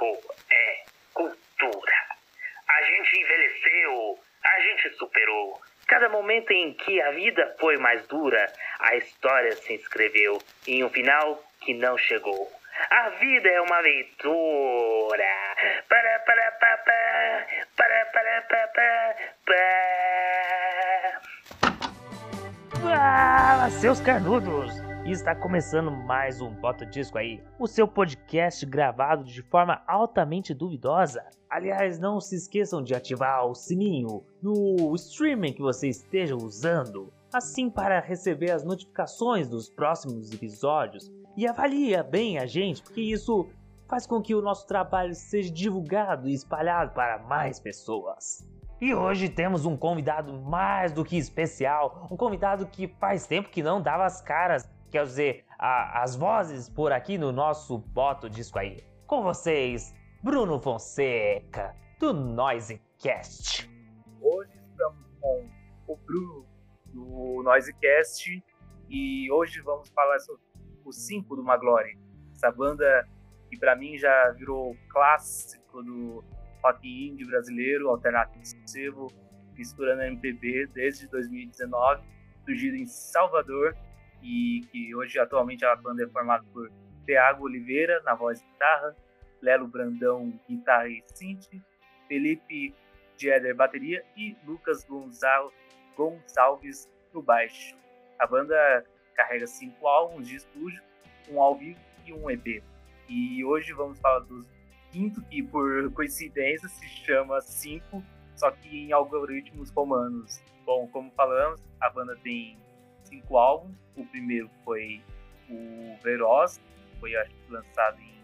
5 é cultura. A gente envelheceu, a gente superou. Cada momento em que a vida foi mais dura, a história se escreveu em um final que não chegou. A vida é uma aventura. Para, para, para, para, para, para, para, para. Fala, seus carnudos! Está começando mais um Bota Disco aí, o seu podcast gravado de forma altamente duvidosa. Aliás, não se esqueçam de ativar o sininho no streaming que você esteja usando, assim para receber as notificações dos próximos episódios e avalia bem a gente, porque isso faz com que o nosso trabalho seja divulgado e espalhado para mais pessoas. E hoje temos um convidado mais do que especial, um convidado que faz tempo que não dava as caras, quer dizer, a, as vozes por aqui no nosso Boto Disco aí. Com vocês, Bruno Fonseca, do Noisecast. Hoje estamos com o Bruno do Noisecast e hoje vamos falar sobre o 5 do Maglore. Essa banda que para mim já virou clássico do rock indie brasileiro, alternativo, misturando MPB desde 2019, surgido em Salvador e que hoje atualmente a banda é formada por Thiago Oliveira na voz e guitarra, Lelo Brandão guitarra e synth, Felipe Dieder bateria e Lucas Gonçal Gonçalves no baixo. A banda carrega cinco álbuns de estúdio, um ao vivo e um EP. E hoje vamos falar do quinto, que por coincidência se chama Cinco, só que em algoritmos romanos. Bom, como falamos, a banda tem cinco álbuns. O primeiro foi o Veroz, foi acho, lançado em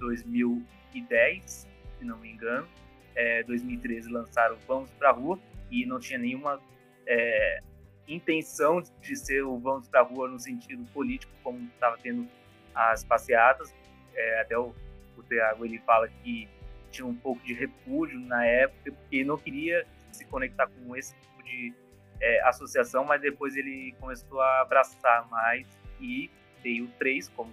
2010, se não me engano. É, 2013 lançaram Vamos Pra Rua e não tinha nenhuma é, intenção de ser o Vamos Pra Rua no sentido político, como estava tendo as passeatas. É, até o, o Thiago ele fala que tinha um pouco de repúdio na época, porque não queria se conectar com esse tipo de é, associação, mas depois ele começou a abraçar mais e veio o 3, como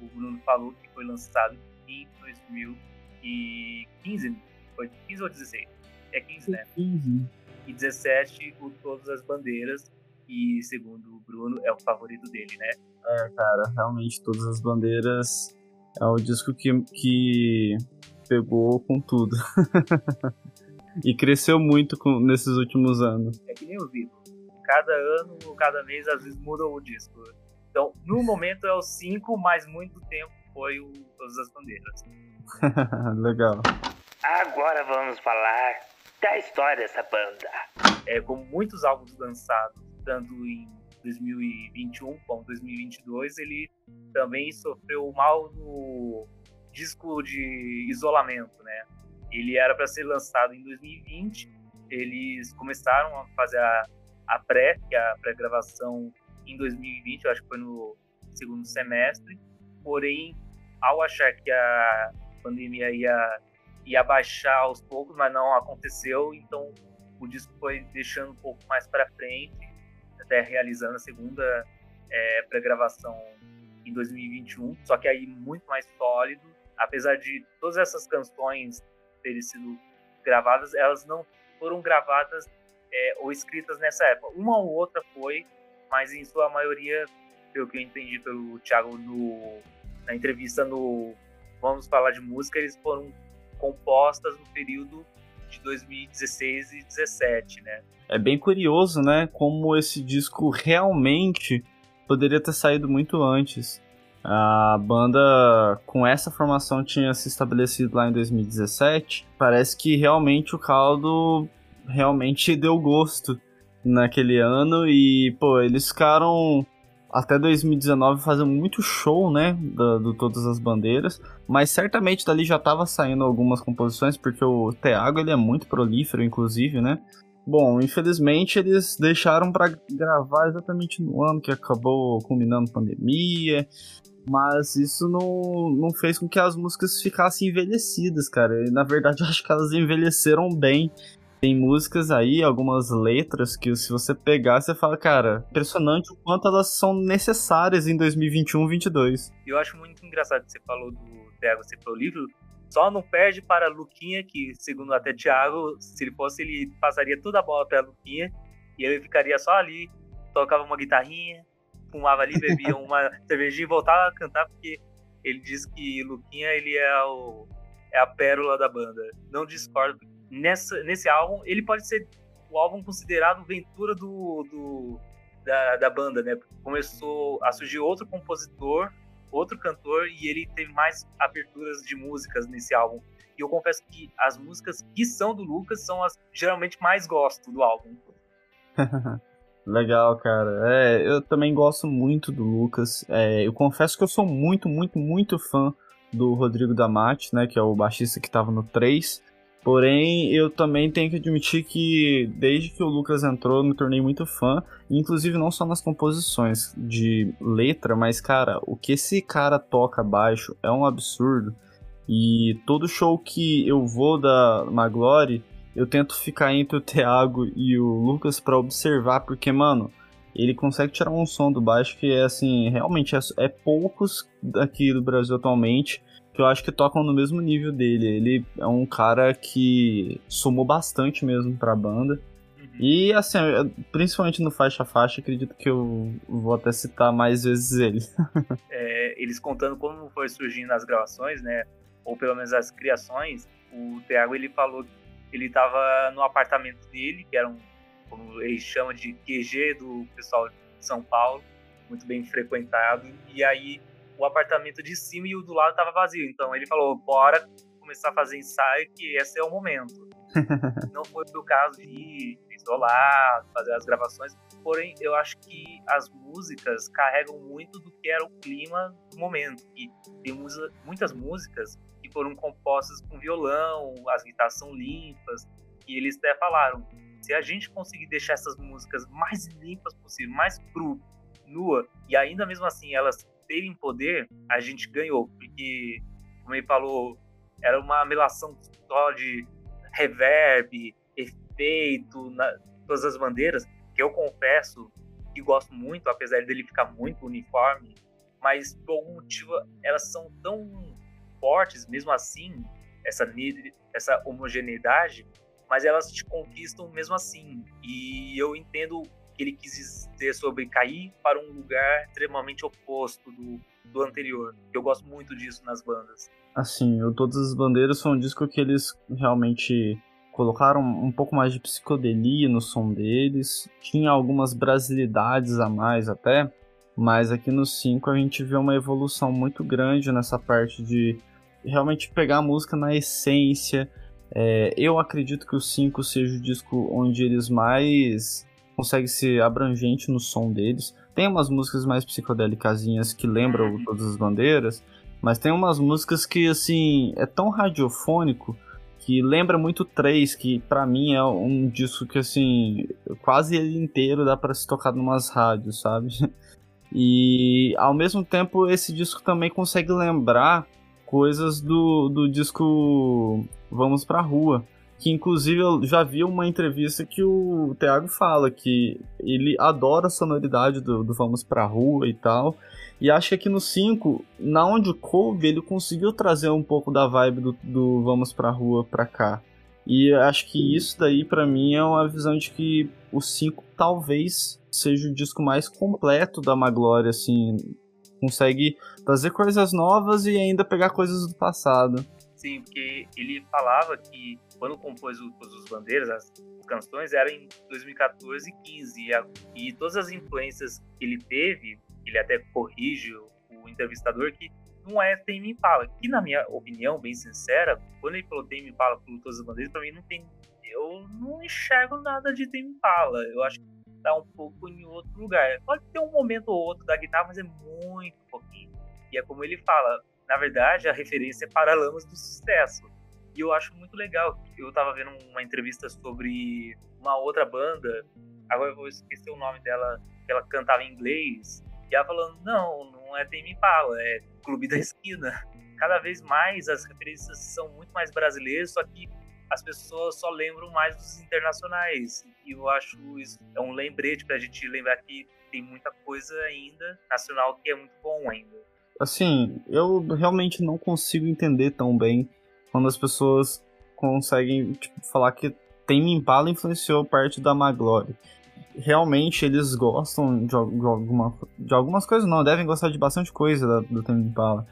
o Bruno falou, que foi lançado em 2015. Foi 15 ou 16? É 15, né? 15. E 17, o Todas as Bandeiras, e segundo o Bruno, é o favorito dele, né? É, cara, realmente, Todas as Bandeiras é o disco que, que pegou com tudo. e cresceu muito com, nesses últimos anos. É que nem o Vivo. Cada ano, cada mês, às vezes muda o disco. Então, no momento é o 5, mas muito tempo foi o Todas as Bandeiras. Legal. Agora vamos falar da história dessa banda. É, como muitos álbuns lançados, tanto em 2021 como 2022, ele também sofreu mal no disco de isolamento, né? Ele era para ser lançado em 2020, eles começaram a fazer a, a pré, que é a pré-gravação em 2020, eu acho que foi no segundo semestre, porém, ao achar que a pandemia ia, ia baixar aos poucos, mas não aconteceu, então o disco foi deixando um pouco mais para frente, até realizando a segunda é, pré-gravação em 2021, só que aí muito mais sólido, apesar de todas essas canções terem sido gravadas, elas não foram gravadas é, ou escritas nessa época. Uma ou outra foi, mas em sua maioria, pelo que eu entendi pelo Thiago no, na entrevista no Vamos Falar de Música, eles foram compostas no período de 2016 e 2017, né? É bem curioso, né, como esse disco realmente poderia ter saído muito antes. A banda com essa formação tinha se estabelecido lá em 2017. Parece que realmente o caldo realmente deu gosto naquele ano e, pô, eles ficaram até 2019 fazendo muito show, né, do, do Todas as Bandeiras, mas certamente dali já tava saindo algumas composições, porque o Thiago, ele é muito prolífero, inclusive, né, Bom, infelizmente eles deixaram para gravar exatamente no ano que acabou culminando a pandemia, mas isso não, não fez com que as músicas ficassem envelhecidas, cara. E, na verdade, eu acho que elas envelheceram bem. Tem músicas aí, algumas letras que se você pegar, você fala, cara, impressionante o quanto elas são necessárias em 2021, 2022. Eu acho muito engraçado que você falou do Thiago ser prolífero, Só não perde para Luquinha, que segundo até Thiago, se ele fosse, ele passaria toda a bola para Luquinha e ele ficaria só ali, tocava uma guitarrinha, fumava ali, bebia uma cervejinha e voltava a cantar, porque ele diz que Luquinha ele é, o, é a pérola da banda. Não discordo. Nessa, nesse álbum, ele pode ser o álbum considerado Ventura do, do da, da banda, né? Começou a surgir outro compositor, outro cantor, e ele teve mais aberturas de músicas nesse álbum. E eu confesso que as músicas que são do Lucas são as geralmente mais gosto do álbum. Legal, cara. É, eu também gosto muito do Lucas. É, eu confesso que eu sou muito, muito, muito fã do Rodrigo Damati, né, que é o baixista que estava no 3. Porém, eu também tenho que admitir que desde que o Lucas entrou, eu me tornei muito fã, inclusive não só nas composições de letra, mas cara, o que esse cara toca baixo é um absurdo. E todo show que eu vou da Maglory, eu tento ficar entre o Thiago e o Lucas para observar, porque, mano, ele consegue tirar um som do baixo que é assim, realmente é, é, poucos daqui do Brasil atualmente que eu acho que tocam no mesmo nível dele. Ele é um cara que somou bastante mesmo pra banda. E assim, principalmente no faixa a faixa, acredito que eu vou até citar mais vezes ele. é, eles contando como foi surgindo as gravações, né? Ou pelo menos as criações, o Thiago ele falou que ele estava no apartamento dele, que era um, como eles chamam de QG do pessoal de São Paulo, muito bem frequentado, e aí o apartamento de cima e o do lado estava vazio. Então ele falou: bora começar a fazer ensaio, que esse é o momento. Não foi o caso de isolar, fazer as gravações, porém eu acho que as músicas carregam muito do que era o clima do momento. E tem muitas músicas que foram compostas com violão, as guitarras são limpas, e eles até falaram: se a gente conseguir deixar essas músicas mais limpas possível, mais cru, nua, e ainda mesmo assim elas terem poder, a gente ganhou, porque, como ele falou, era uma melação só de reverb, efeito, na, todas as bandeiras, que eu confesso que gosto muito, apesar dele ficar muito uniforme, mas por algum motivo elas são tão fortes, mesmo assim, essa, essa homogeneidade, mas elas te conquistam mesmo assim. E eu entendo que ele quis dizer sobre cair para um lugar extremamente oposto do, do anterior. Eu gosto muito disso nas bandas. Assim, o Todas as Bandeiras foi um disco que eles realmente colocaram um pouco mais de psicodelia no som deles. Tinha algumas brasilidades a mais até, mas aqui no 5 a gente vê uma evolução muito grande nessa parte de realmente pegar a música na essência. É, eu acredito que o 5 seja o disco onde eles mais conseguem ser abrangente no som deles. Tem umas músicas mais psicodélicasinhas que lembram uhum. todas as bandeiras, mas tem umas músicas que assim é tão radiofônico que lembra muito 3, que para mim é um disco que assim, quase ele inteiro dá para se tocar numas rádios, sabe? E ao mesmo tempo esse disco também consegue lembrar coisas do, do disco Vamos Pra Rua. Que inclusive eu já vi uma entrevista que o Thiago fala que ele adora a sonoridade do, do Vamos Pra Rua e tal. E acho que aqui no 5, na onde coube, ele conseguiu trazer um pouco da vibe do, do Vamos Pra Rua pra cá. E acho que isso daí para mim é uma visão de que o 5 talvez seja o disco mais completo da Maglória, assim, consegue trazer coisas novas e ainda pegar coisas do passado. Sim, porque ele falava que quando compôs o as Bandeiras, as canções eram em 2014 e 15, e, e todas as influências que ele teve, ele até corrige o, o entrevistador que não é Tame Impala, que na minha opinião, bem sincera, quando ele falou Tame Impala por Todas as Bandeiras, pra mim não tem, eu não enxergo nada de Tame Impala, eu acho que tá um pouco em outro lugar. Pode ter um momento ou outro da guitarra, mas é muito pouquinho. E é como ele fala, na verdade, a referência é Paralamas do Sucesso. E eu acho muito legal. Eu tava vendo uma entrevista sobre uma outra banda, agora eu vou esquecer o nome dela, que ela cantava em inglês, e ela falando, não, não é Tame Impala, é Clube da Esquina. Cada vez mais as referências são muito mais brasileiras, só que as pessoas só lembram mais dos internacionais. E eu acho isso é um lembrete para a gente lembrar que tem muita coisa ainda nacional que é muito bom ainda. Assim, eu realmente não consigo entender tão bem quando as pessoas conseguem tipo, falar que Tame Impala influenciou parte da Maglory. Realmente eles gostam de, de, alguma, de algumas coisas, não, devem gostar de bastante coisa da, do Tame Impala.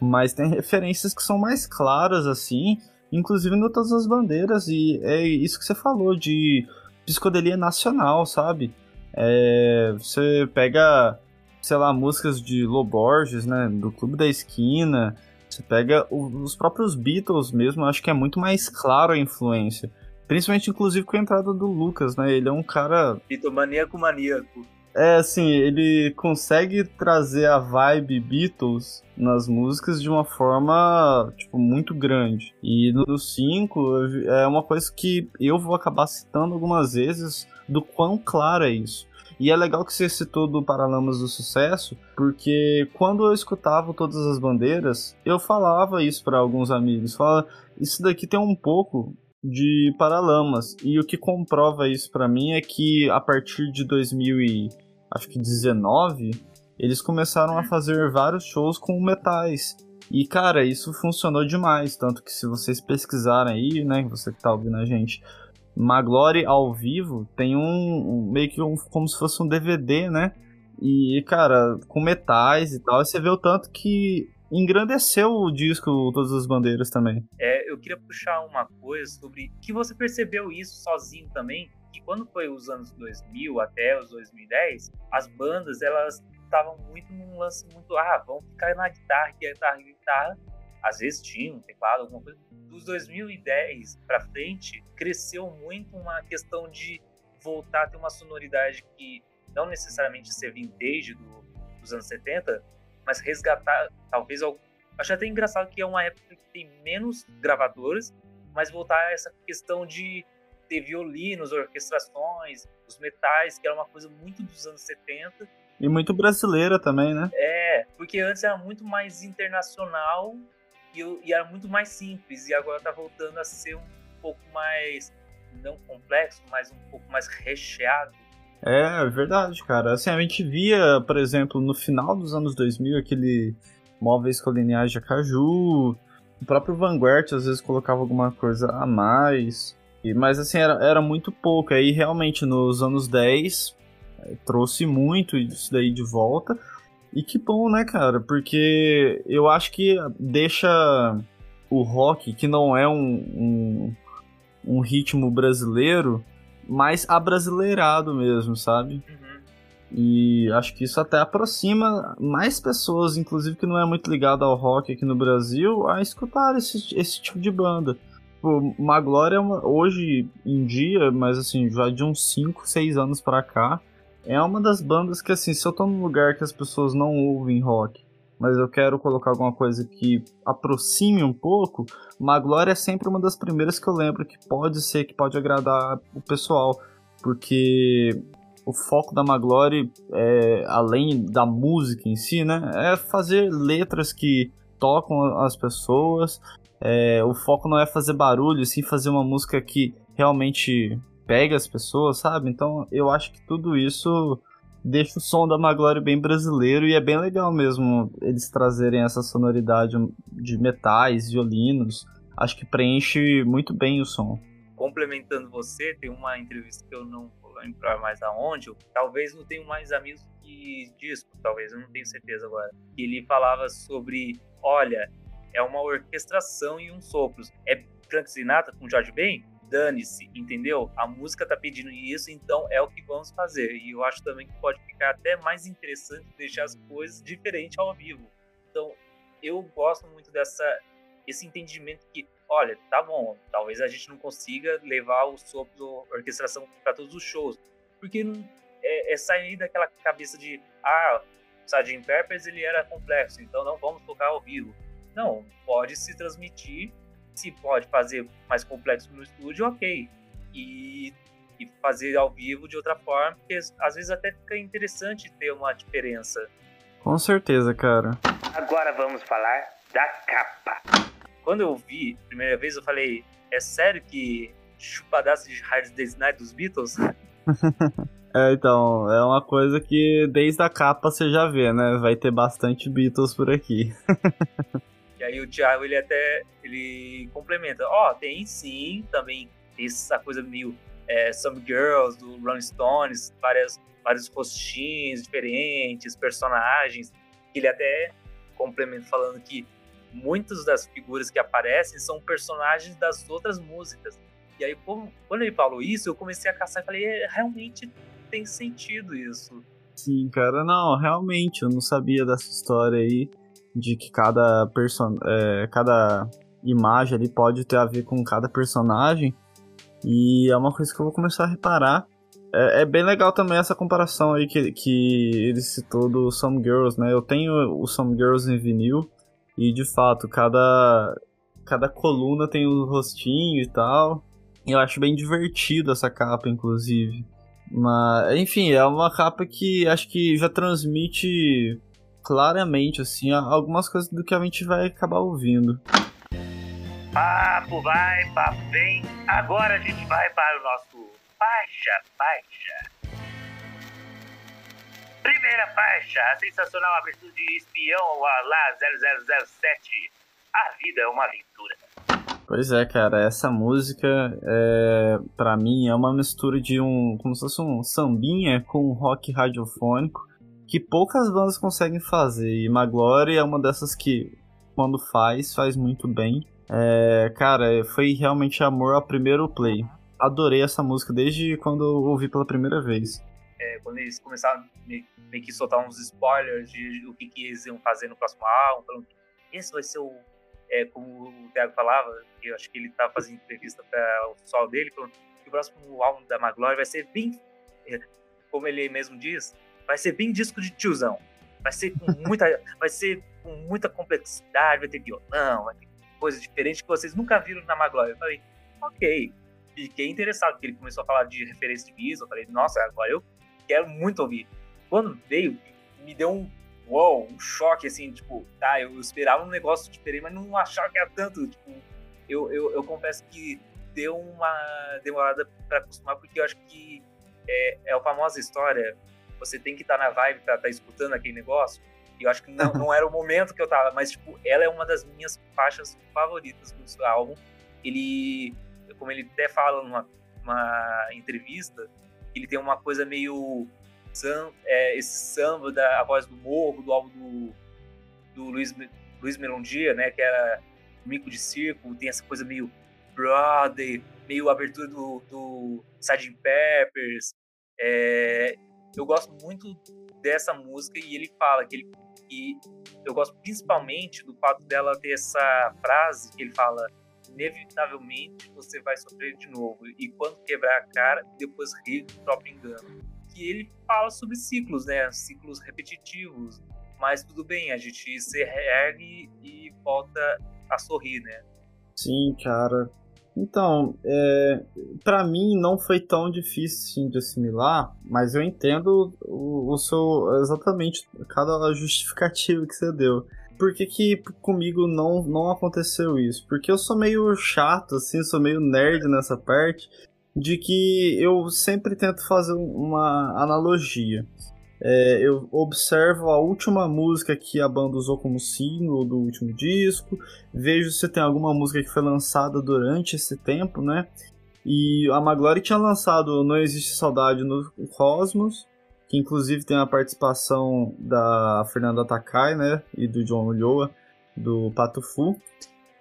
Mas tem referências que são mais claras, assim, inclusive no Todas as Bandeiras, e é isso que você falou de psicodelia nacional, sabe? É, você pega, sei lá, músicas de Loborges, né, do Clube da Esquina, você pega os próprios Beatles mesmo, acho que é muito mais claro a influência. Principalmente, inclusive, com a entrada do Lucas, né? Ele é um cara. Bitomaníaco maníaco. É, assim, ele consegue trazer a vibe Beatles nas músicas de uma forma, tipo, muito grande. E no 5 é uma coisa que eu vou acabar citando algumas vezes do quão claro é isso. E é legal que você citou do Paralamas do Sucesso, porque quando eu escutava Todas as Bandeiras, eu falava isso para alguns amigos. Falava, isso daqui tem um pouco de Paralamas. E o que comprova isso para mim é que a partir de 2019, eles começaram a fazer vários shows com metais. E cara, isso funcionou demais, tanto que se vocês pesquisarem aí, né, você que tá ouvindo a gente, Maglory ao vivo tem um, um meio que um, como se fosse um DVD, né? E, cara, com metais e tal, você vê o tanto que engrandeceu o disco Todas as Bandeiras também. É, eu queria puxar uma coisa sobre que você percebeu isso sozinho também, que quando foi os anos 2000 até os 2010, as bandas elas estavam muito num lance muito, ah, vamos ficar na guitarra, guitarra, guitarra, às vezes tinha um teclado, alguma coisa. Dos 2010 para frente, cresceu muito uma questão de voltar a ter uma sonoridade que não necessariamente ser vintage do, dos anos 70, mas resgatar talvez algo. Acho até engraçado que é uma época que tem menos gravadores, mas voltar a essa questão de ter violinos, orquestrações, os metais, que era uma coisa muito dos anos 70. E muito brasileira também, né? É, porque antes era muito mais internacional e, e era muito mais simples, e agora tá voltando a ser um pouco mais, não complexo, mas um pouco mais recheado. É, é, verdade, cara. Assim, a gente via, por exemplo, no final dos anos 2000, aquele móveis com lineagem de Caju, o próprio Vanguard às vezes colocava alguma coisa a mais, mas assim, era, era muito pouco. Aí realmente nos anos 10 é, trouxe muito isso daí de volta. E que bom, né, cara? Porque eu acho que deixa o rock, que não é um, um, um ritmo brasileiro, mais abrasileirado mesmo, sabe? Uhum. E acho que isso até aproxima mais pessoas, inclusive que não é muito ligado ao rock aqui no Brasil, a escutar esse, esse tipo de banda. Tipo, Maglória é uma, hoje em dia, mas assim, já de uns 5, 6 anos pra cá, é uma das bandas que, assim, se eu tô num lugar que as pessoas não ouvem rock, mas eu quero colocar alguma coisa que aproxime um pouco, Maglória é sempre uma das primeiras que eu lembro que pode ser, que pode agradar o pessoal, porque o foco da Maglore, é, além da música em si, né, é fazer letras que tocam as pessoas. É, o foco não é fazer barulho, sim fazer uma música que realmente pega as pessoas, sabe? Então eu acho que tudo isso deixa o som da Maglory bem brasileiro e é bem legal mesmo eles trazerem essa sonoridade de metais, violinos. Acho que preenche muito bem o som. Complementando você, tem uma entrevista que eu não vou lembrar mais aonde, talvez não tenha mais amigos que disco, talvez, eu não tenho certeza agora. Ele falava sobre, olha, é uma orquestração e uns sopros. É Frank Sinatra com George Ben? Dane-se, entendeu? A música tá pedindo isso, então é o que vamos fazer. E eu acho também que pode ficar até mais interessante deixar as coisas diferentes ao vivo. Então, eu gosto muito dessa esse entendimento que, olha, tá bom, talvez a gente não consiga levar o sopro orquestração para todos os shows, porque é, é, sair daquela cabeça de, ah, Sgt. Peppers ele era complexo, então não vamos tocar ao vivo. Não, pode se transmitir se pode fazer mais complexo no estúdio, ok. E, e fazer ao vivo de outra forma, porque às vezes até fica interessante ter uma diferença. Com certeza, cara. Agora vamos falar da capa. Quando eu vi a primeira vez, eu falei: é sério que chupadaço de Hard Day's Night dos Beatles? É, então, é uma coisa que desde a capa você já vê, né? Vai ter bastante Beatles por aqui. aí o Thiago, ele até, ele complementa, ó, oh, tem sim, também essa coisa meio é, Some Girls, do Rolling Stones, várias, vários rostinhos diferentes, personagens, ele até complementa falando que muitas das figuras que aparecem são personagens das outras músicas. E aí, quando ele falou isso, eu comecei a caçar e falei, é, realmente tem sentido isso. Sim, cara, não, realmente, eu não sabia dessa história aí, de que cada, person é, cada imagem ali pode ter a ver com cada personagem, e é uma coisa que eu vou começar a reparar. É, é bem legal também essa comparação aí que, que ele citou do Some Girls, né? Eu tenho o Some Girls em vinil, e de fato, cada, cada coluna tem um rostinho e tal. Eu acho bem divertido essa capa, inclusive. Mas, enfim, é uma capa que acho que já transmite claramente, assim, algumas coisas do que a gente vai acabar ouvindo. Papo vai, papo vem. Agora a gente vai para o nosso faixa, faixa. Primeira faixa, a sensacional abertura de espião lá 0007. A vida é uma aventura. Pois é, cara, essa música, é, para mim, é uma mistura de um. como se fosse um sambinha com um rock radiofônico que poucas bandas conseguem fazer. E Maglory é uma dessas que, quando faz, faz muito bem. É, cara, foi realmente amor ao primeiro play. Adorei essa música desde quando eu ouvi pela primeira vez. É, quando eles começaram meio, meio que soltar uns spoilers de o que, que eles iam fazer no próximo álbum, falando que esse vai ser o é, como o Thiago falava, eu acho que ele estava fazendo entrevista para o pessoal dele, falando que o próximo álbum da Maglory vai ser bem, é, como ele mesmo diz, vai ser bem disco de tiozão. Vai ser com muita, vai ser com muita complexidade, vai ter violão, vai ter coisas diferentes que vocês nunca viram na Maglory. Eu falei, ok. Fiquei interessado, porque ele começou a falar de referência de Visa. Eu falei, nossa, agora eu quero muito ouvir. Quando veio, me deu um uou, um choque, assim, tipo, tá, eu esperava um negócio diferente, mas não achava que era tanto, tipo, eu, eu, eu confesso que deu uma demorada para acostumar, porque eu acho que é, é a famosa história, você tem que estar tá na vibe pra estar tá escutando aquele negócio, e eu acho que não, não era o momento que eu tava, mas, tipo, ela é uma das minhas faixas favoritas do álbum, ele, como ele até fala numa, numa entrevista, ele tem uma coisa meio sam, é, esse samba da A Voz do Morro, do álbum do, do Luiz, Luiz Melondia, né, que era Mico de Circo, tem essa coisa meio Broadway, meio abertura do, do Sgt. Peppers. É, eu gosto muito dessa música e ele fala que ele e eu gosto principalmente do fato dela ter essa frase que ele fala inevitavelmente você vai sofrer de novo e quando quebrar a cara depois rir do próprio engano que ele fala sobre ciclos, né? Ciclos repetitivos. Mas tudo bem, a gente se reergue e volta a sorrir, né? Sim, cara. Então, é, para mim não foi tão difícil de assimilar, mas eu entendo o, o seu exatamente cada justificativa que você deu. Por que, que comigo não, não aconteceu isso? Porque eu sou meio chato, assim, sou meio nerd nessa parte de que eu sempre tento fazer uma analogia. É, eu observo a última música que a banda usou como single do último disco, vejo se tem alguma música que foi lançada durante esse tempo, né? E a Maglory tinha lançado Não Existe Saudade no Cosmos, que inclusive tem a participação da Fernanda Takai, né? E do John Ulloa, do Pato Fu.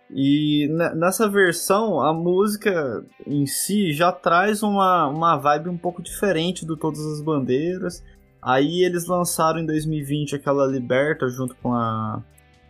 E nessa versão, a música em si já traz uma, uma vibe um pouco diferente do Todas as Bandeiras. Aí eles lançaram em 2020 aquela Liberta junto com a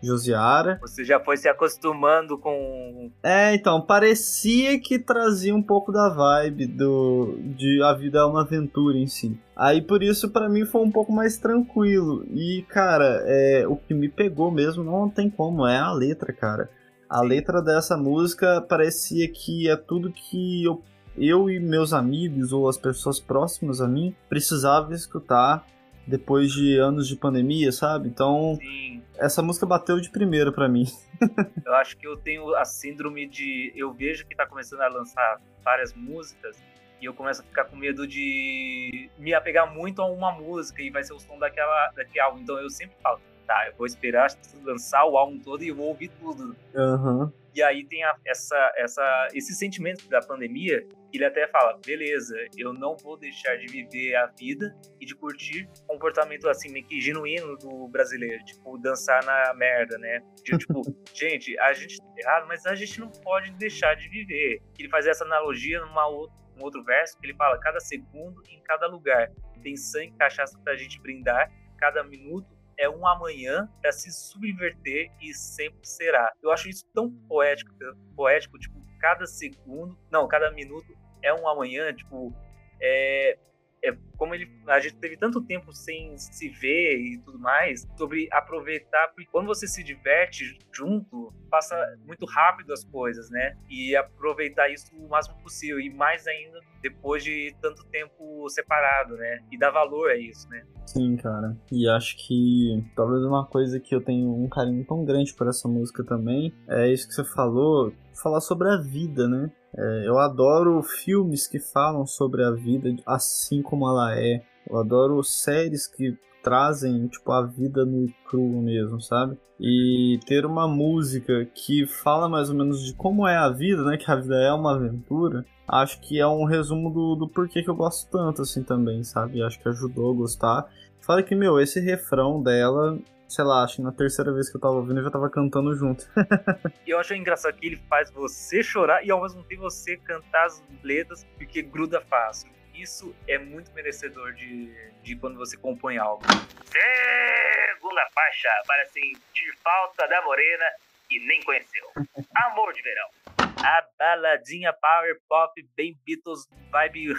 Josiara. Você já foi se acostumando com. É, então, parecia que trazia um pouco da vibe do de A Vida é uma Aventura em si. Aí por isso para mim foi um pouco mais tranquilo. E, cara, é, o que me pegou mesmo não tem como, é a letra, cara. A letra dessa música parecia que é tudo que eu, eu e meus amigos ou as pessoas próximas a mim precisavam escutar depois de anos de pandemia, sabe? Então, Sim. essa música bateu de primeira para mim. eu acho que eu tenho a síndrome de. Eu vejo que tá começando a lançar várias músicas e eu começo a ficar com medo de me apegar muito a uma música e vai ser o som daquela, álbum. Então eu sempre falo, tá, eu vou esperar lançar o álbum todo e eu vou ouvir tudo. Aham. E aí tem a, essa, essa, esse sentimento da pandemia, ele até fala, beleza, eu não vou deixar de viver a vida e de curtir comportamento assim, meio que genuíno do brasileiro, tipo, dançar na merda, né? De, tipo, gente, a gente tá errado, mas a gente não pode deixar de viver. Ele faz essa analogia numa outra, um outro verso, que ele fala, cada segundo em cada lugar tem sangue e cachaça pra gente brindar, cada minuto é um amanhã para se subverter e sempre será. Eu acho isso tão poético, poético, tipo, cada segundo, não, cada minuto é um amanhã, tipo, é, é, como ele, a gente teve tanto tempo sem se ver e tudo mais, sobre aproveitar, porque quando você se diverte junto, passa muito rápido as coisas, né? E aproveitar isso o máximo possível, e mais ainda depois de tanto tempo separado, né? E dar valor a isso, né? Sim, cara. E acho que talvez uma coisa que eu tenho um carinho tão grande por essa música também é isso que você falou, falar sobre a vida, né? É, eu adoro filmes que falam sobre a vida assim como ela é. Eu adoro séries que trazem tipo a vida no cru mesmo, sabe? E ter uma música que fala mais ou menos de como é a vida, né? Que a vida é uma aventura. Acho que é um resumo do, do porquê que eu gosto tanto assim também, sabe? Acho que ajudou a gostar. Fala que, meu, esse refrão dela sei lá, acho que na terceira vez que eu tava ouvindo eu já tava cantando junto. e eu acho engraçado que ele faz você chorar e ao mesmo tempo você cantar as letras porque gruda fácil. Isso é muito merecedor de, de quando você compõe algo. Segunda faixa para sentir falta da morena e nem conheceu. Amor de verão. A baladinha power pop bem Beatles vibe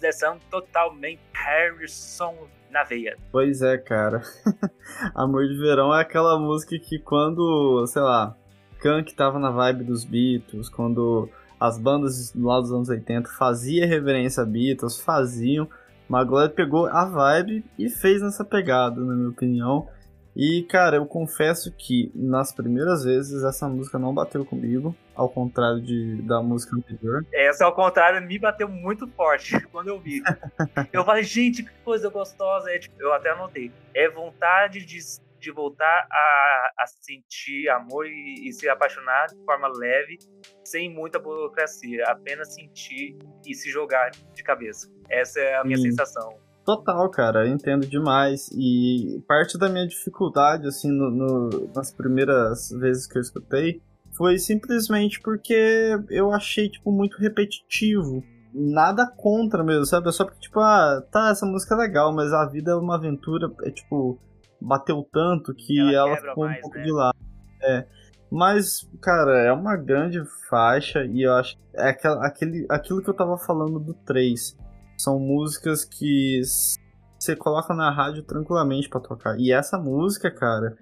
the Sun totalmente Harrison na veia. Pois é, cara. Amor de Verão é aquela música que quando, sei lá, Kunk tava na vibe dos Beatles, quando as bandas lá dos anos 80 faziam reverência a Beatles, faziam, Magloire pegou a vibe e fez nessa pegada, na minha opinião. E, cara, eu confesso que nas primeiras vezes essa música não bateu comigo, ao contrário de, da música anterior. Essa, ao contrário, me bateu muito forte quando eu vi. eu falei, gente, que coisa gostosa. É, tipo, eu até anotei. É vontade de, de voltar a, a sentir amor e, e se apaixonar de forma leve, sem muita burocracia. Apenas sentir e se jogar de cabeça. Essa é a minha hum. sensação. Total, cara, eu entendo demais. E parte da minha dificuldade, assim, no, no, nas primeiras vezes que eu escutei, foi simplesmente porque eu achei, tipo, muito repetitivo. Nada contra mesmo, sabe? É só porque, tipo, ah, tá, essa música é legal, mas a vida é uma aventura, é tipo, bateu tanto que ela, ela ficou mais, um pouco né? de lado. É. Mas, cara, é uma grande faixa e eu acho. É aquela, aquele, aquilo que eu tava falando do 3 são músicas que você coloca na rádio tranquilamente para tocar. E essa música, cara,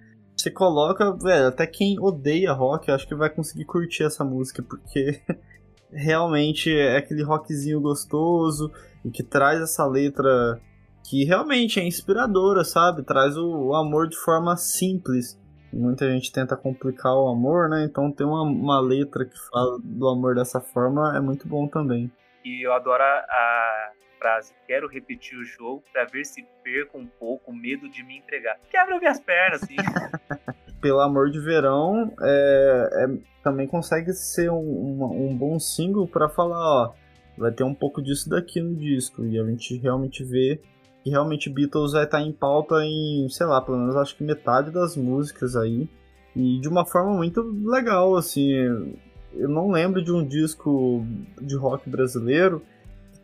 você coloca, velho, até quem odeia rock, acho que vai conseguir curtir essa música, porque realmente é aquele rockzinho gostoso e que traz essa letra que realmente é inspiradora, sabe? Traz o, o amor de forma simples. Muita gente tenta complicar o amor, né? Então ter uma, uma letra que fala do amor dessa forma é muito bom também. E eu adoro a, frase: Quero repetir o jogo para ver se perco um pouco medo de me entregar. Quebra minhas pernas, assim. Pelo amor de verão, é, é, também consegue ser um, um, um bom single para falar: ó, vai ter um pouco disso daqui no disco. E a gente realmente vê que realmente Beatles vai estar tá em pauta em, sei lá, pelo menos acho que metade das músicas aí. E de uma forma muito legal, assim. Eu não lembro de um disco de rock brasileiro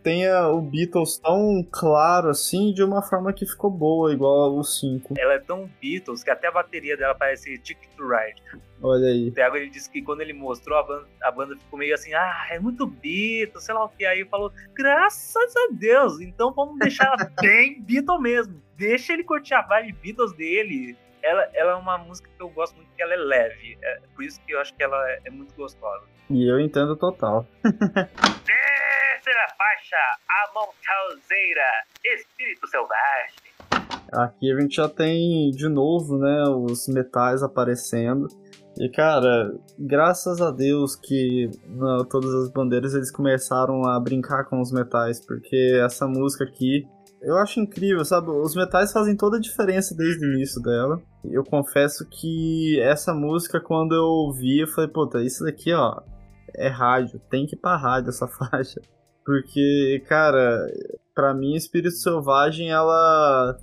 tenha o Beatles tão claro assim, de uma forma que ficou boa, igual o 5. Ela é tão Beatles que até a bateria dela parece Ticket to Ride. Olha aí. O Thiago ele disse que quando ele mostrou a banda, a banda ficou meio assim, ah, é muito Beatles, sei lá o que. Aí falou, graças a Deus, então vamos deixar bem Beatles mesmo. Deixa ele curtir a vibe Beatles dele. Ela, ela é uma música que eu gosto muito, que ela é leve. É por isso que eu acho que ela é, é muito gostosa. E eu entendo total. terceira faixa, A Montauseira, Espírito Selvagem. Aqui a gente já tem de novo, né, os metais aparecendo. E cara, graças a Deus que né, todas as bandeiras eles começaram a brincar com os metais, porque essa música aqui eu acho incrível, sabe? Os metais fazem toda a diferença desde o início dela. Eu confesso que essa música, quando eu ouvi, eu falei, puta, isso daqui, ó, é rádio. Tem que ir pra rádio essa faixa. Porque, cara, pra mim, Espírito Selvagem, ela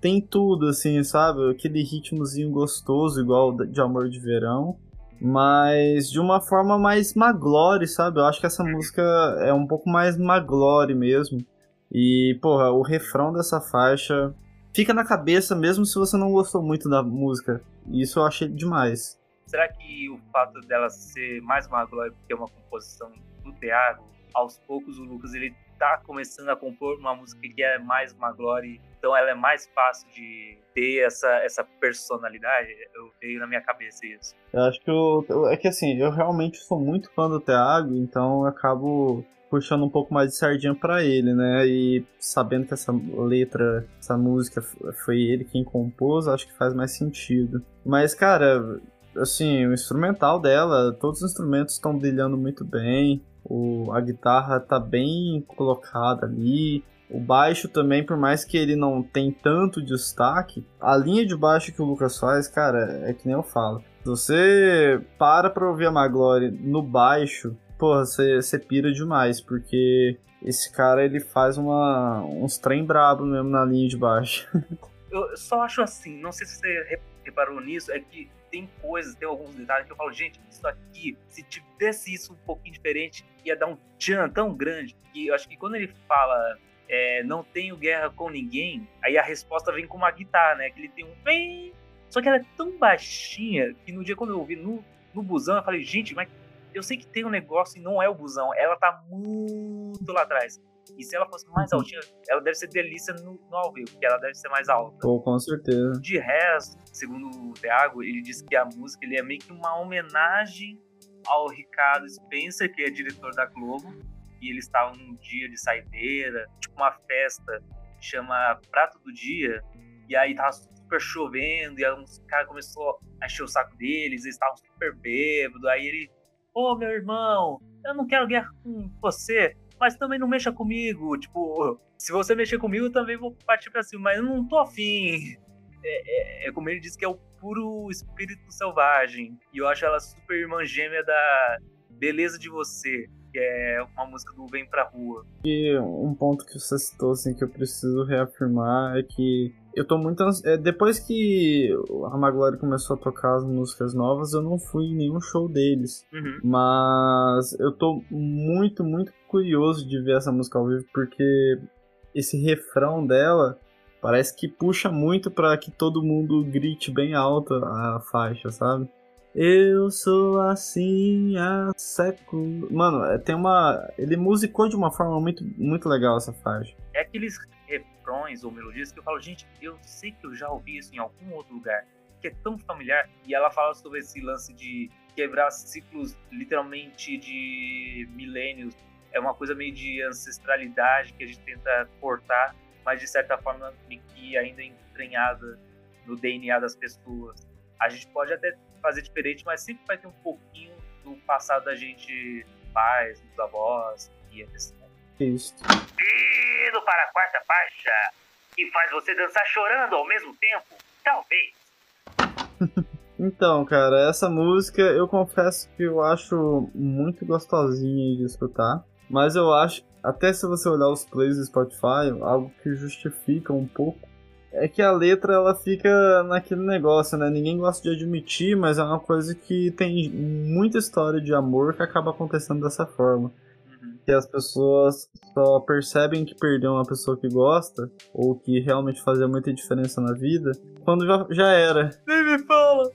tem tudo, assim, sabe? Aquele ritmozinho gostoso, igual de Amor de Verão. Mas de uma forma mais maglore, sabe? Eu acho que essa música é um pouco mais maglore mesmo. E, porra, o refrão dessa faixa fica na cabeça mesmo se você não gostou muito da música. Isso eu achei demais. Será que o fato dela ser mais maglore porque é uma composição do Thiago, aos poucos o Lucas ele tá começando a compor uma música que é mais maglore, então ela é mais fácil de ter essa, essa personalidade? Eu veio na minha cabeça isso. Eu acho que eu, é que assim, eu realmente sou muito fã do Thiago, então eu acabo puxando um pouco mais de sardinha para ele, né? E sabendo que essa letra, essa música foi ele quem compôs, acho que faz mais sentido. Mas, cara, assim, o instrumental dela, todos os instrumentos estão brilhando muito bem. O, a guitarra tá bem colocada ali. O baixo também, por mais que ele não tem tanto destaque, a linha de baixo que o Lucas faz, cara, é que nem eu falo. Se você para pra ouvir a Maglory no baixo, porra, você pira demais, porque esse cara ele faz uma, uns trem brabo mesmo na linha de baixo. eu só acho assim, não sei se você reparou nisso, é que tem coisas, tem alguns detalhes que eu falo, gente, isso aqui, se tivesse isso um pouquinho diferente, ia dar um tchan tão grande. E eu acho que quando ele fala é, não tenho guerra com ninguém, aí a resposta vem com uma guitarra, né? Que ele tem um bem. Só que ela é tão baixinha que no dia quando eu ouvi no, no busão, eu falei, gente, mas eu sei que tem um negócio e não é o busão, ela tá muito lá atrás. E se ela fosse mais uhum. altinha, ela deve ser delícia no, no ao vivo, porque ela deve ser mais alta. Pô, com certeza. De resto, segundo o Thiago, ele disse que a música ele é meio que uma homenagem ao Ricardo Spencer, que é diretor da Globo, e eles estavam num dia de saideira, tipo uma festa, chama Prato do Dia, e aí tava super chovendo, e aí uns cara começou a encher o saco deles, eles estavam super bêbados, aí ele Ô, oh, meu irmão, eu não quero guerra com você, mas também não mexa comigo. Tipo, se você mexer comigo, eu também vou partir pra cima, mas eu não tô afim. É, é, é, como ele disse que é o puro espírito selvagem. E eu acho ela super irmã gêmea da Beleza de Você, que é uma música do Vem Pra Rua. E um ponto que você citou, assim, que eu preciso reafirmar é que eu tô muito ans... é, depois que a Maglore começou a tocar as músicas novas, eu não fui em nenhum show deles. Uhum. Mas eu tô muito, muito curioso de ver essa música ao vivo porque esse refrão dela parece que puxa muito para que todo mundo grite bem alto a faixa, sabe? Eu sou assim há séculos. Mano, é, tem uma. Ele musicou de uma forma muito, muito legal essa faixa. É aqueles refrões ou melodias que eu falo, gente, eu sei que eu já ouvi isso em algum outro lugar, que é tão familiar. E ela fala sobre esse lance de quebrar ciclos literalmente de milênios. É uma coisa meio de ancestralidade que a gente tenta cortar, mas de certa forma que ainda é entranhada no DNA das pessoas. A gente pode até fazer diferente, mas sempre vai ter um pouquinho do passado da gente, pais, dos avós e etc. Isso. Indo para a quarta faixa, que faz você dançar chorando ao mesmo tempo? Talvez. então, cara, essa música eu confesso que eu acho muito gostosinha de escutar. Mas eu acho, até se você olhar os plays do Spotify, algo que justifica um pouco é que a letra ela fica naquele negócio, né? Ninguém gosta de admitir, mas é uma coisa que tem muita história de amor que acaba acontecendo dessa forma que as pessoas só percebem que perdeu uma pessoa que gosta, ou que realmente fazia muita diferença na vida, quando já, já era. Nem me fala!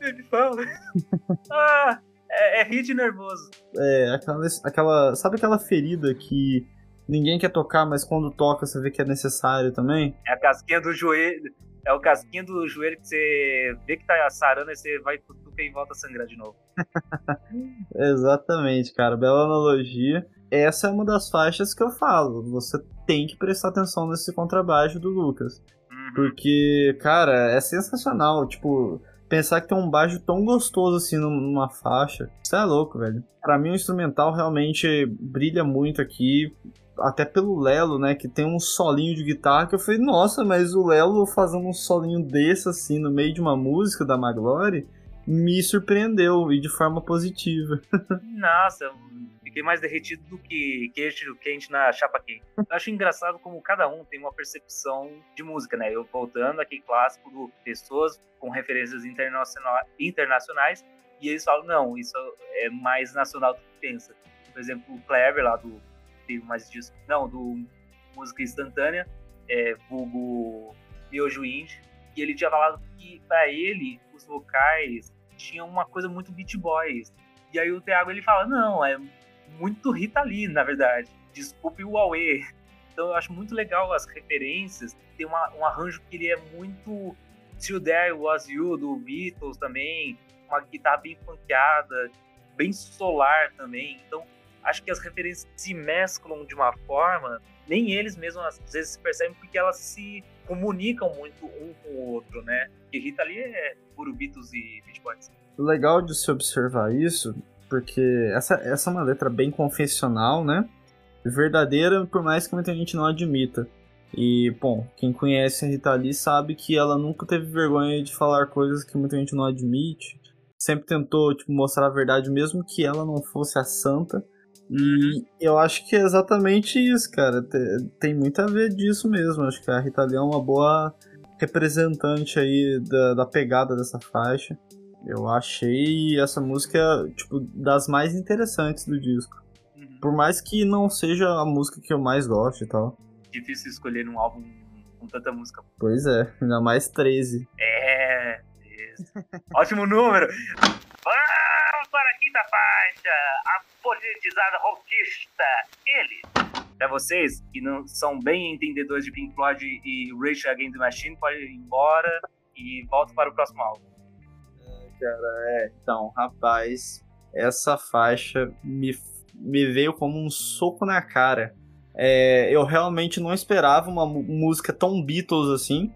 Nem me fala! ah! É, é hit nervoso. É, aquela, aquela. Sabe aquela ferida que ninguém quer tocar, mas quando toca você vê que é necessário também? É a casquinha do joelho. É o casquinho do joelho que você vê que tá sarando e você vai e volta a sangrar de novo. Exatamente, cara. Bela analogia. Essa é uma das faixas que eu falo. Você tem que prestar atenção nesse contrabaixo do Lucas. Uhum. Porque, cara, é sensacional. Tipo, pensar que tem um baixo tão gostoso assim numa faixa. Isso é louco, velho. Pra mim, o instrumental realmente brilha muito aqui. Até pelo Lelo, né, que tem um solinho de guitarra que eu falei, nossa, mas o Lelo fazendo um solinho desse assim no meio de uma música da Maglore me surpreendeu e de forma positiva. Nossa, fiquei mais derretido do que queijo quente na chapa quente. Eu acho engraçado como cada um tem uma percepção de música, né? Eu voltando aqui clássico do pessoas com referências internacionais e eles falam, não, isso é mais nacional do que pensa. Por exemplo, o Kleber lá do teve mais disso, não, do música instantânea, é, vulgo Miojo Indie, e ele tinha falado que para ele os vocais tinha uma coisa muito Beat Boys. E aí o Thiago ele fala: não, é muito Rita Lee, na verdade. Desculpe o Huawei. Então eu acho muito legal as referências. Tem uma, um arranjo que ele é muito Till There Was You, do Beatles também. Uma guitarra bem funkeada, bem solar também. Então acho que as referências se mesclam de uma forma, nem eles mesmos às vezes se percebem porque elas se comunicam muito um com o outro, né? E Rita ali é Beatles e Boys. Legal de se observar isso, porque essa, essa é uma letra bem confessional, né? Verdadeira, por mais que muita gente não admita. E, bom, quem conhece a Rita Lee sabe que ela nunca teve vergonha de falar coisas que muita gente não admite. Sempre tentou, tipo, mostrar a verdade, mesmo que ela não fosse a santa. E eu acho que é exatamente isso, cara. Tem muito a ver disso mesmo. Acho que a Rita Lee é uma boa representante aí da, da pegada dessa faixa. Eu achei essa música, tipo, das mais interessantes do disco. Uhum. Por mais que não seja a música que eu mais gosto e tal. Difícil escolher um álbum com tanta música. Pois é, ainda mais 13. É, ótimo número! Vamos para a quinta faixa, a politizada rockista, ele. Para vocês que não são bem entendedores de Pink Floyd e Rage Against the Machine, pode ir embora e volta para o próximo álbum. É, cara, é. Então, rapaz, essa faixa me, me veio como um soco na cara. É, eu realmente não esperava uma música tão Beatles assim.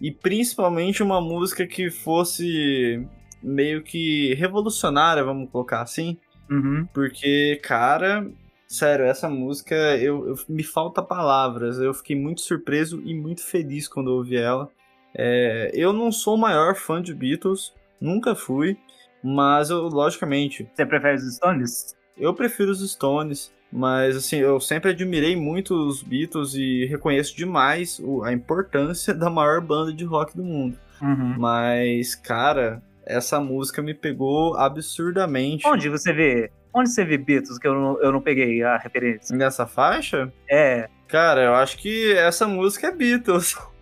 E principalmente uma música que fosse meio que revolucionária, vamos colocar assim. Uhum. Porque, cara, sério, essa música eu, eu, me falta palavras. Eu fiquei muito surpreso e muito feliz quando eu ouvi ela. É, eu não sou o maior fã de Beatles, nunca fui, mas eu, logicamente. Você prefere os Stones? Eu prefiro os Stones, mas assim, eu sempre admirei muito os Beatles e reconheço demais a importância da maior banda de rock do mundo. Uhum. Mas, cara, essa música me pegou absurdamente. Onde você vê? Onde você vê Beatles que eu não, eu não peguei a referência? Nessa faixa? É. Cara, eu acho que essa música é Beatles.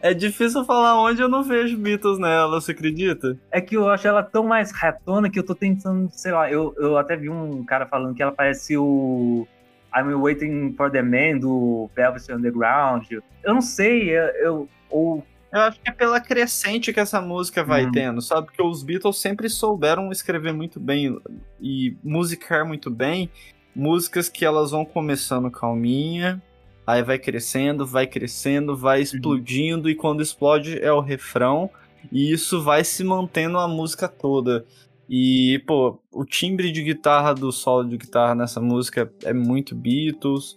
É difícil falar onde eu não vejo Beatles nela, você acredita? É que eu acho ela tão mais retona que eu tô tentando, sei lá, eu, eu até vi um cara falando que ela parece o I'm Waiting for the Man do Velvet Underground. Eu não sei, eu, eu ou eu acho que é pela crescente que essa música vai uhum. tendo, sabe? Porque os Beatles sempre souberam escrever muito bem e musicar muito bem músicas que elas vão começando calminha, aí vai crescendo, vai crescendo, vai uhum. explodindo, uhum. e quando explode é o refrão, e isso vai se mantendo a música toda. E, pô, o timbre de guitarra do solo de guitarra nessa música é muito Beatles.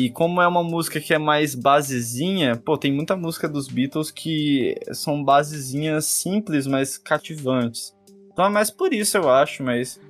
E como é uma música que é mais basezinha, pô, tem muita música dos Beatles que são basezinhas simples, mas cativantes. Então é mais por isso, eu acho, mas.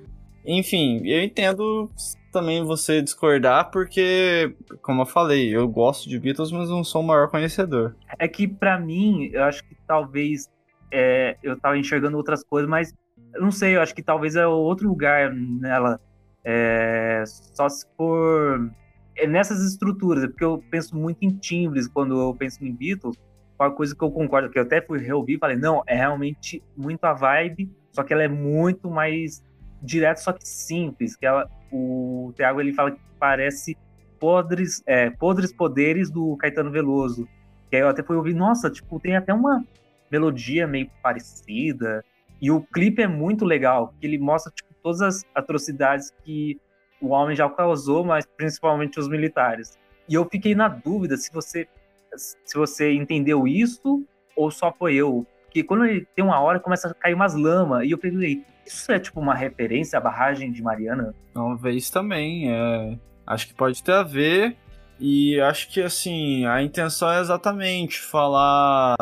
Enfim, eu entendo também você discordar, porque, como eu falei, eu gosto de Beatles, mas não sou o maior conhecedor. É que, para mim, eu acho que talvez é, eu tava enxergando outras coisas, mas eu não sei, eu acho que talvez é outro lugar nela. É, só se for é nessas estruturas, é porque eu penso muito em timbres quando eu penso em Beatles. Uma coisa que eu concordo, que eu até fui reouvir e falei, não, é realmente muito a vibe, só que ela é muito mais direto, só que simples. Que ela, o Thiago ele fala que parece podres, é, podres poderes do Caetano Veloso. Que aí eu até fui ouvir, nossa, tipo, tem até uma melodia meio parecida. E o clipe é muito legal, porque ele mostra tipo, todas as atrocidades que o homem já causou, mas principalmente os militares. E eu fiquei na dúvida se você se você entendeu isso ou só foi eu. Porque quando ele tem uma hora começa a cair umas lamas e eu pensei, isso é tipo uma referência à barragem de Mariana? Talvez também, é... acho que pode ter a ver. E acho que assim, a intenção é exatamente falar.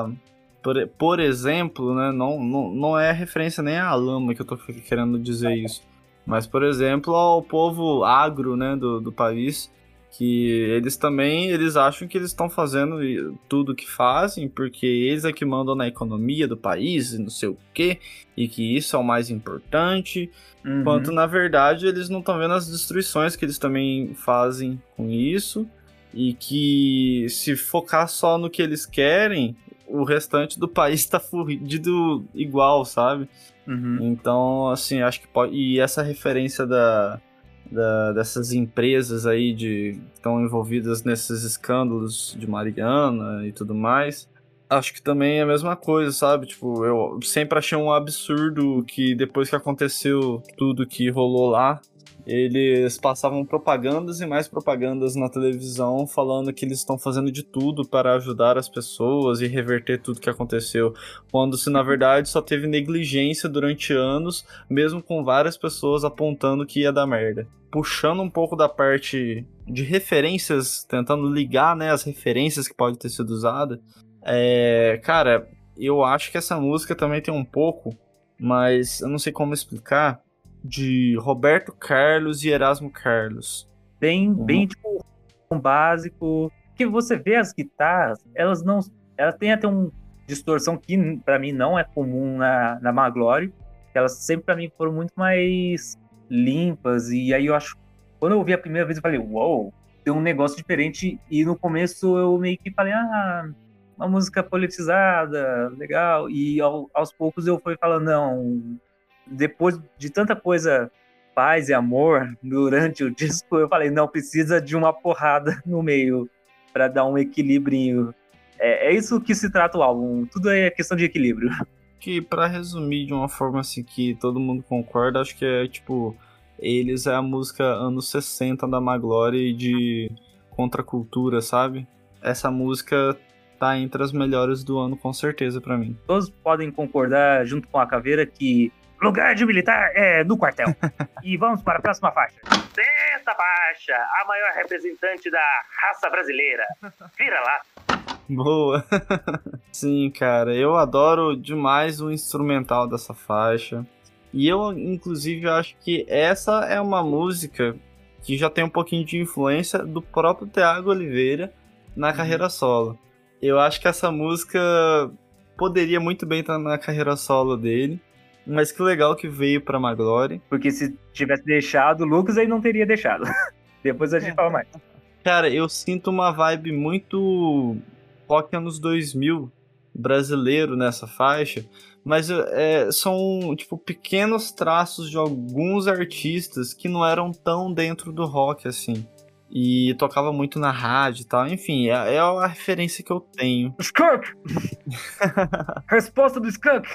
Por, por exemplo, né? Não, não, não é referência nem à lama que eu tô querendo dizer isso. Mas, por exemplo, ao povo agro né, do, do país, que eles também eles acham que eles estão fazendo tudo que fazem porque eles é que mandam na economia do país e não sei o que e que isso é o mais importante uhum. enquanto na verdade eles não estão vendo as destruições que eles também fazem com isso e que se focar só no que eles querem o restante do país está fudido igual sabe uhum. então assim acho que pode e essa referência da da, dessas empresas aí de que estão envolvidas nesses escândalos de Mariana e tudo mais. Acho que também é a mesma coisa, sabe? Tipo, eu sempre achei um absurdo que depois que aconteceu tudo que rolou lá, eles passavam propagandas e mais propagandas na televisão falando que eles estão fazendo de tudo para ajudar as pessoas e reverter tudo que aconteceu, quando se na verdade só teve negligência durante anos, mesmo com várias pessoas apontando que ia dar merda. Puxando um pouco da parte de referências, tentando ligar né, as referências que pode ter sido usada, é, cara, eu acho que essa música também tem um pouco, mas eu não sei como explicar de Roberto Carlos e Erasmo Carlos. Bem, uhum. bem tipo um básico. Que você vê as guitarras, elas não, elas têm até uma distorção que para mim não é comum na, na Maglory. Elas sempre para mim foram muito mais limpas e aí eu acho quando eu ouvi a primeira vez eu falei, uou, wow, tem um negócio diferente e no começo eu meio que falei, ah, uma música politizada, legal. E ao, aos poucos eu fui falando, não, depois de tanta coisa, paz e amor durante o disco, eu falei, não, precisa de uma porrada no meio para dar um equilíbrio. É, é, isso que se trata o álbum, tudo é questão de equilíbrio. Que para resumir de uma forma assim que todo mundo concorda, acho que é tipo, eles é a música anos 60 da Maglory de contracultura, sabe? Essa música tá entre as melhores do ano com certeza para mim. Todos podem concordar junto com a Caveira que Lugar de militar é no quartel. e vamos para a próxima faixa. Sexta faixa, a maior representante da raça brasileira. Vira lá. Boa. Sim, cara, eu adoro demais o instrumental dessa faixa. E eu, inclusive, acho que essa é uma música que já tem um pouquinho de influência do próprio Thiago Oliveira na uhum. carreira solo. Eu acho que essa música poderia muito bem estar na carreira solo dele. Mas que legal que veio pra Maglory. Porque se tivesse deixado o Lucas, aí não teria deixado. Depois a gente fala mais. Cara, eu sinto uma vibe muito rock anos 2000 brasileiro nessa faixa, mas é, são tipo pequenos traços de alguns artistas que não eram tão dentro do rock assim e tocava muito na rádio e tal. Enfim, é, é a referência que eu tenho. Skunk! Resposta do Skunk!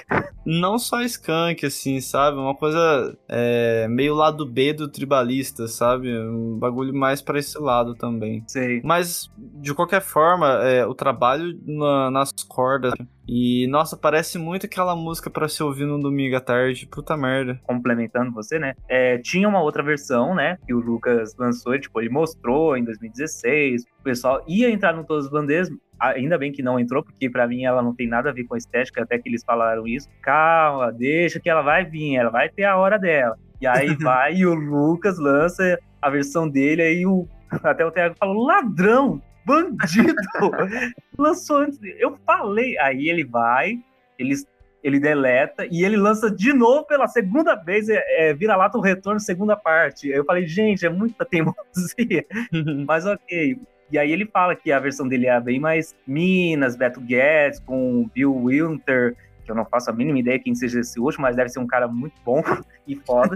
Não só Skunk, assim, sabe? Uma coisa é, meio lado B do tribalista, sabe? Um bagulho mais para esse lado também. Sei. Mas, de qualquer forma, é, o trabalho na, nas cordas e, nossa, parece muito aquela música para se ouvir no domingo à tarde. Puta merda. Complementando você, né? É, tinha uma outra versão, né? Que o Lucas lançou, tipo, ele mostrou em 2016. O pessoal ia entrar no Todos os Bandeiras. Ainda bem que não entrou, porque para mim ela não tem nada a ver com a estética, até que eles falaram isso. Calma, deixa que ela vai vir, ela vai ter a hora dela. E aí vai e o Lucas lança a versão dele, aí o até o Thiago falou, ladrão, bandido! Lançou antes. Eu falei. Aí ele vai, ele, ele deleta e ele lança de novo pela segunda vez. É, é, vira lata o retorno, segunda parte. Eu falei, gente, é muita teimosia. Mas ok. E aí ele fala que a versão dele é bem mais Minas, Beto Guedes, com Bill Winter que eu não faço a mínima ideia quem seja esse último, mas deve ser um cara muito bom e foda.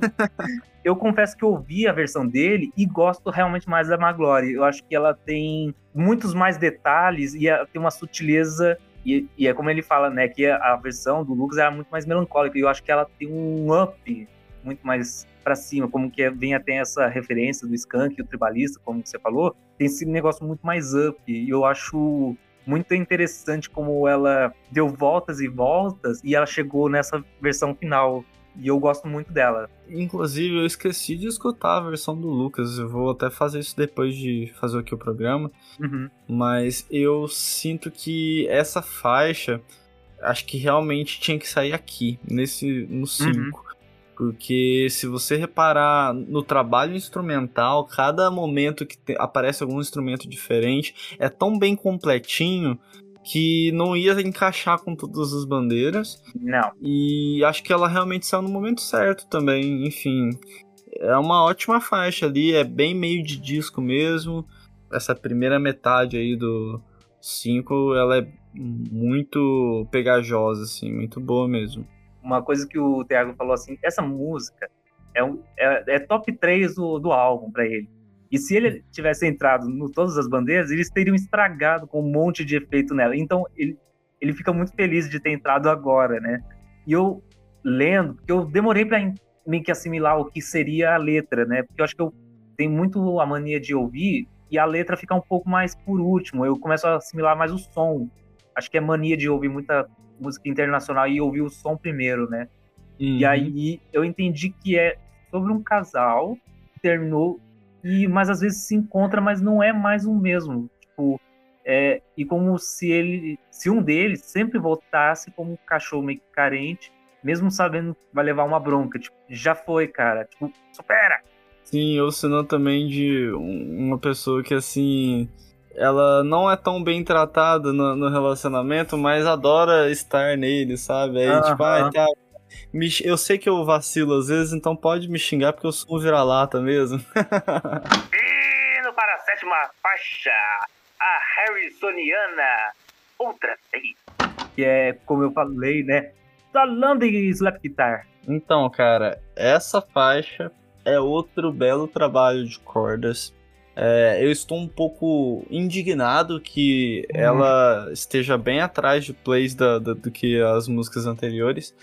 eu confesso que ouvi a versão dele e gosto realmente mais da Maglory. Eu acho que ela tem muitos mais detalhes e tem uma sutileza. E, e, é como ele fala, né, que a, versão do Lucas era muito mais melancólica. E eu acho que ela tem um up muito mais para cima, como que vem até essa referência do Skunk e o Tribalista, como você falou, tem esse negócio muito mais up. E eu acho muito interessante como ela deu voltas e voltas e ela chegou nessa versão final. e eu gosto muito dela. Inclusive, eu esqueci de escutar a versão do Lucas. Eu vou até fazer isso depois de fazer aqui o programa. Uhum. Mas eu sinto que essa faixa, acho que realmente tinha que sair aqui, nesse no 5. Uhum. Porque se você reparar no trabalho instrumental, cada momento que te, aparece algum instrumento diferente é tão bem completinho que não ia encaixar com todas as bandeiras. Não. E acho que ela realmente saiu no momento certo também. Enfim, é uma ótima faixa ali, é bem meio de disco mesmo. Essa primeira metade aí do 5, ela é muito pegajosa, assim, muito boa mesmo. Uma coisa que o Thiago falou assim, essa música é, um, é, é top 3 do, do álbum para ele. E se ele tivesse entrado no Todas as Bandeiras, eles teriam estragado com um monte de efeito nela. Então, ele, ele fica muito feliz de ter entrado agora, né? E eu lendo, porque eu demorei para meio que assimilar o que seria a letra, né? Porque eu acho que eu tenho muito a mania de ouvir e a letra fica um pouco mais por último. Eu começo a assimilar mais o som. Acho que é mania de ouvir muita música internacional e ouvir o som primeiro, né? Uhum. E aí eu entendi que é sobre um casal que terminou e mas às vezes se encontra, mas não é mais o mesmo. Tipo, é, e como se ele, se um deles sempre voltasse como um cachorro meio carente, mesmo sabendo que vai levar uma bronca, tipo, já foi, cara, tipo, supera. Sim, ou senão também de uma pessoa que assim, ela não é tão bem tratada no, no relacionamento, mas adora estar nele, sabe? Aí, uh -huh. tipo, ah, tá, me, eu sei que eu vacilo às vezes, então pode me xingar porque eu sou um vira-lata mesmo. Indo para a sétima faixa, a Harrisoniana, outra vez. Que é, como eu falei, né? Falando em slap guitar. Então, cara, essa faixa é outro belo trabalho de cordas. É, eu estou um pouco indignado que hum. ela esteja bem atrás de plays da, da, do que as músicas anteriores.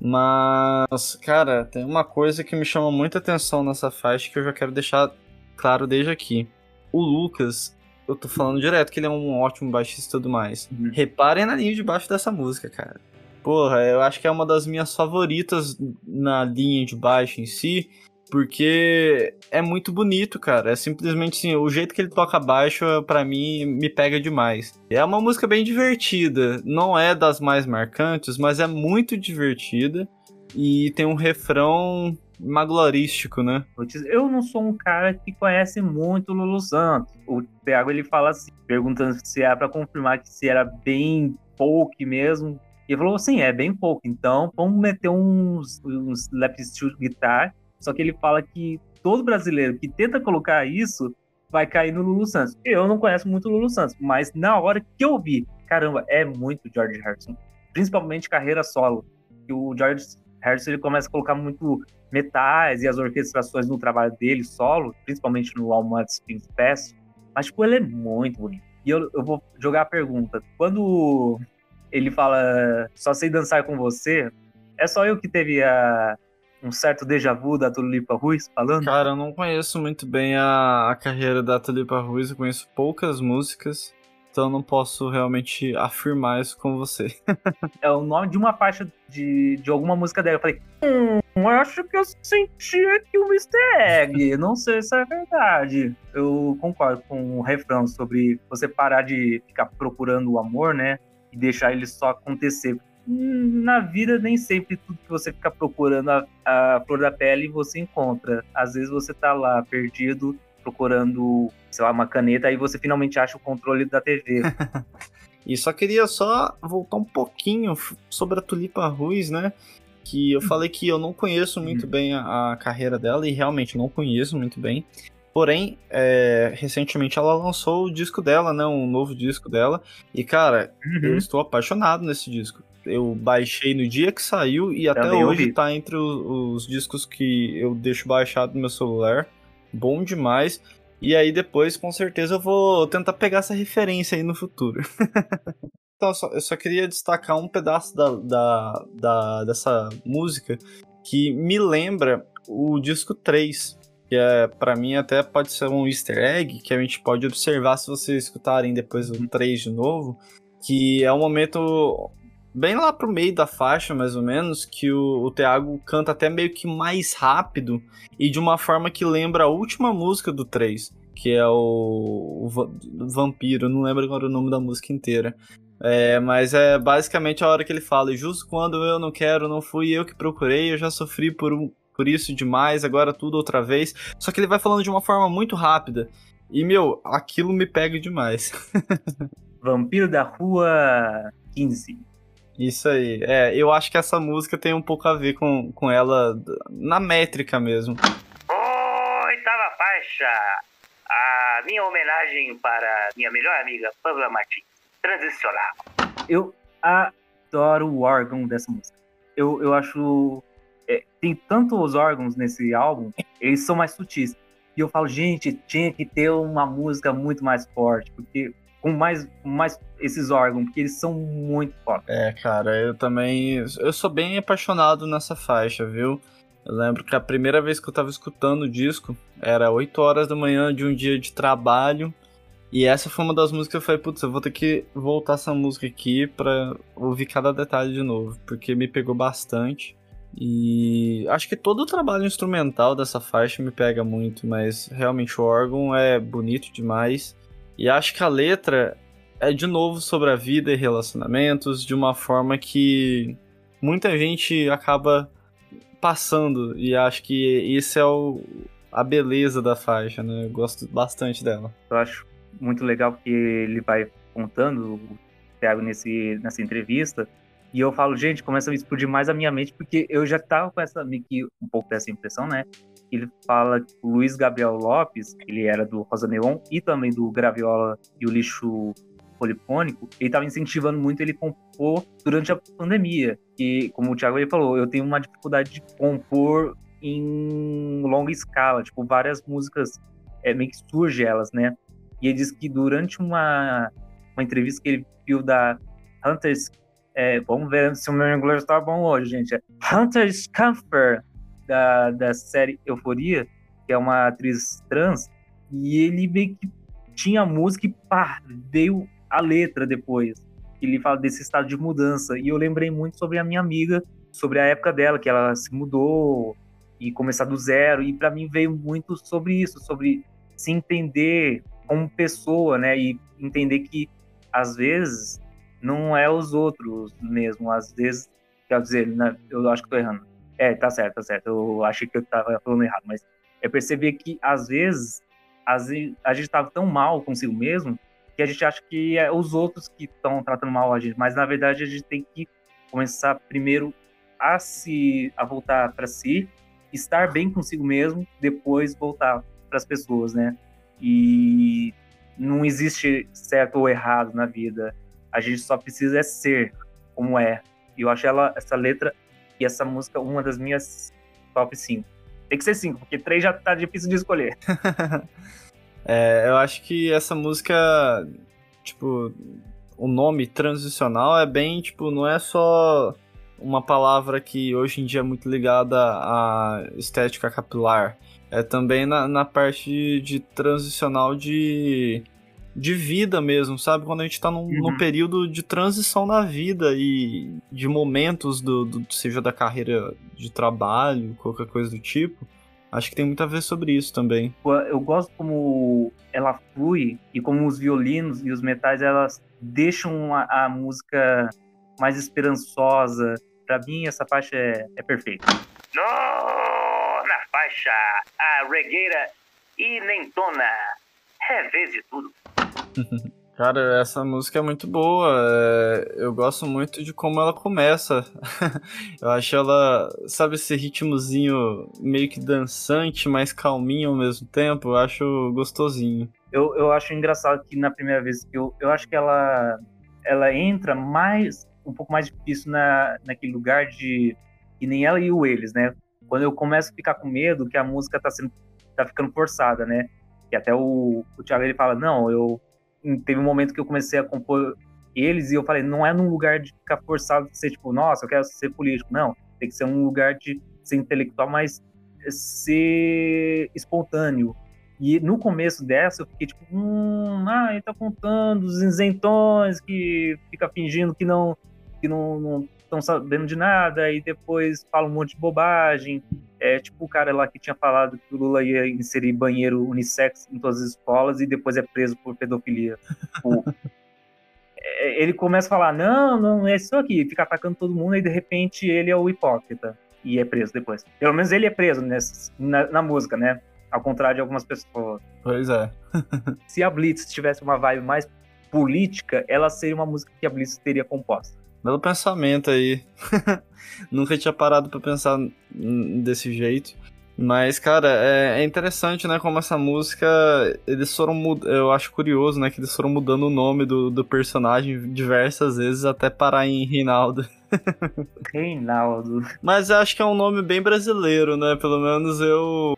Mas, cara, tem uma coisa que me chama muita atenção nessa faixa que eu já quero deixar claro desde aqui. O Lucas, eu tô falando direto que ele é um ótimo baixista e tudo mais. Uhum. Reparem na linha de baixo dessa música, cara. Porra, eu acho que é uma das minhas favoritas na linha de baixo em si. Porque é muito bonito, cara. É simplesmente assim, o jeito que ele toca baixo, para mim, me pega demais. É uma música bem divertida. Não é das mais marcantes, mas é muito divertida. E tem um refrão maglorístico, né? Eu não sou um cara que conhece muito o Lulu Santos. O Thiago ele fala assim, perguntando se é para confirmar que se era bem folk mesmo. E ele falou assim, é bem folk. Então, vamos meter uns, uns lap steel guitar só que ele fala que todo brasileiro que tenta colocar isso vai cair no Lulu Santos. Eu não conheço muito o Lulu Santos, mas na hora que eu vi, caramba, é muito George Harrison. Principalmente carreira solo. Que o George Harrison ele começa a colocar muito metais e as orquestrações no trabalho dele solo, principalmente no Walmart Spins Pass. Mas, tipo, ele é muito bonito. E eu, eu vou jogar a pergunta. Quando ele fala só sei dançar com você, é só eu que teve a, um certo déjà vu da Tulipa Ruiz falando? Cara, eu não conheço muito bem a, a carreira da Tulipa Ruiz, eu conheço poucas músicas, então não posso realmente afirmar isso com você. é o nome de uma faixa de, de alguma música dela. Eu falei, hum, acho que eu senti aqui o Mr. Egg. Não sei se é verdade. Eu concordo com o refrão sobre você parar de ficar procurando o amor, né? E deixar ele só acontecer na vida nem sempre tudo que você fica procurando a, a flor da pele você encontra. Às vezes você tá lá perdido procurando, sei lá, uma caneta e você finalmente acha o controle da TV. e só queria só voltar um pouquinho sobre a Tulipa Ruiz, né? Que eu falei que eu não conheço muito uhum. bem a, a, carreira dela e realmente não conheço muito bem. Porém, é, recentemente ela lançou o disco dela, né? Um novo disco dela. E, cara, uhum. eu estou apaixonado nesse disco. Eu baixei no dia que saiu e até Também hoje ouvi. tá entre os, os, discos que eu deixo baixado no meu celular. Bom demais. E aí depois, com certeza, eu vou tentar pegar essa referência aí no futuro. então, eu só, eu só, queria destacar um pedaço da, da, da, dessa música que me lembra o disco 3. Que é, para mim até pode ser um easter egg que a gente pode observar se vocês escutarem depois o 3 de novo. Que é um momento bem lá pro meio da faixa, mais ou menos, que o, o Thiago canta até meio que mais rápido e de uma forma que lembra a última música do 3, que é o, o Vampiro, não lembro agora o nome da música inteira. É, mas é basicamente a hora que ele fala, justo quando eu não quero, não fui eu que procurei, eu já sofri por, por isso demais, agora tudo outra vez. Só que ele vai falando de uma forma muito rápida. E, meu, aquilo me pega demais. Vampiro da Rua 15. Isso aí. É, eu acho que essa música tem um pouco a ver com, com ela na métrica mesmo. Oitava faixa. A minha homenagem para minha melhor amiga, Pamela Martins. Transicional. Eu adoro o órgão dessa música. Eu, eu acho. É, tem tantos órgãos nesse álbum, eles são mais sutis. E eu falo, gente, tinha que ter uma música muito mais forte, porque com mais, mais esses órgãos, porque eles são muito fortes. É, cara, eu também. Eu sou bem apaixonado nessa faixa, viu? Eu lembro que a primeira vez que eu tava escutando o disco era 8 horas da manhã de um dia de trabalho. E essa foi uma das músicas que eu falei, putz, eu vou ter que voltar essa música aqui pra ouvir cada detalhe de novo, porque me pegou bastante. E acho que todo o trabalho instrumental dessa faixa me pega muito, mas realmente o órgão é bonito demais. E acho que a letra é de novo sobre a vida e relacionamentos de uma forma que muita gente acaba passando e acho que isso é o, a beleza da faixa, né? Eu gosto bastante dela. Eu acho muito legal que ele vai contando o Thiago nesse, nessa entrevista e eu falo, gente, começa a explodir mais a minha mente, porque eu já tava com essa, meio que um pouco dessa impressão, né? Ele fala que o Luiz Gabriel Lopes, ele era do Rosa Neon e também do Graviola e o Lixo Polifônico, ele estava incentivando muito ele compor durante a pandemia. E, como o Thiago ele falou, eu tenho uma dificuldade de compor em longa escala, tipo, várias músicas, é, meio que surge elas, né? E ele diz que durante uma, uma entrevista que ele viu da Hunters é, vamos ver se o meu inglês está bom hoje, gente. É Hunter Scamper, da, da série Euforia, que é uma atriz trans, e ele meio que tinha música e pá, a letra depois. Ele fala desse estado de mudança. E eu lembrei muito sobre a minha amiga, sobre a época dela, que ela se mudou e começar do zero. E para mim veio muito sobre isso, sobre se entender como pessoa, né? E entender que às vezes não é os outros mesmo. Às vezes, quer dizer, né, eu acho que tô errando. É, tá certo, tá certo. Eu achei que eu tava falando errado, mas é perceber que às vezes, às vezes a gente tava tão mal consigo mesmo que a gente acha que é os outros que estão tratando mal a gente, mas na verdade a gente tem que começar primeiro a se a voltar para si, estar bem consigo mesmo, depois voltar para as pessoas, né? E não existe certo ou errado na vida. A gente só precisa é ser como é. E eu acho ela, essa letra e essa música uma das minhas top 5. Tem que ser 5, porque 3 já tá difícil de escolher. é, eu acho que essa música, tipo, o nome transicional é bem, tipo, não é só uma palavra que hoje em dia é muito ligada à estética capilar. É também na, na parte de, de transicional de de vida mesmo, sabe? Quando a gente tá num, uhum. num, período de transição na vida e de momentos, do, do, seja da carreira de trabalho, qualquer coisa do tipo. Acho que tem muito a ver sobre isso também. Eu gosto como ela flui e como os violinos e os metais elas deixam a, a música mais esperançosa. Para mim, essa faixa é, é perfeita. na faixa, a regueira inentona. É vez de tudo. Cara, essa música é muito boa. É... Eu gosto muito de como ela começa. eu acho ela, sabe, esse ritmozinho meio que dançante, mas calminho ao mesmo tempo. Eu acho gostosinho. Eu, eu acho engraçado que na primeira vez que eu, eu acho que ela, ela entra mais, um pouco mais difícil na, naquele lugar de. E nem ela e o eles, né? Quando eu começo a ficar com medo que a música tá, sendo, tá ficando forçada, né? Que até o, o Thiago ele fala: Não, eu teve um momento que eu comecei a compor eles e eu falei, não é num lugar de ficar forçado de ser tipo, nossa, eu quero ser político. Não, tem que ser um lugar de ser intelectual, mas ser espontâneo. E no começo dessa eu fiquei tipo, hum, ah, ele tá contando os isentões que fica fingindo que não que não estão sabendo de nada e depois falam um monte de bobagem. É tipo o cara lá que tinha falado que o Lula ia inserir banheiro unissex em todas as escolas e depois é preso por pedofilia. Tipo, é, ele começa a falar, não, não é isso aqui, fica atacando todo mundo e de repente ele é o hipócrita e é preso depois. Pelo menos ele é preso nessa, na, na música, né? Ao contrário de algumas pessoas. Pois é. Se a Blitz tivesse uma vibe mais política, ela seria uma música que a Blitz teria composta. Belo pensamento aí. Nunca tinha parado para pensar desse jeito. Mas, cara, é, é, interessante, né? Como essa música. Eles foram. Eu acho curioso, né? Que eles foram mudando o nome do, do personagem diversas vezes até parar em Reinaldo. Reinaldo. Mas acho que é um nome bem brasileiro, né? Pelo menos eu.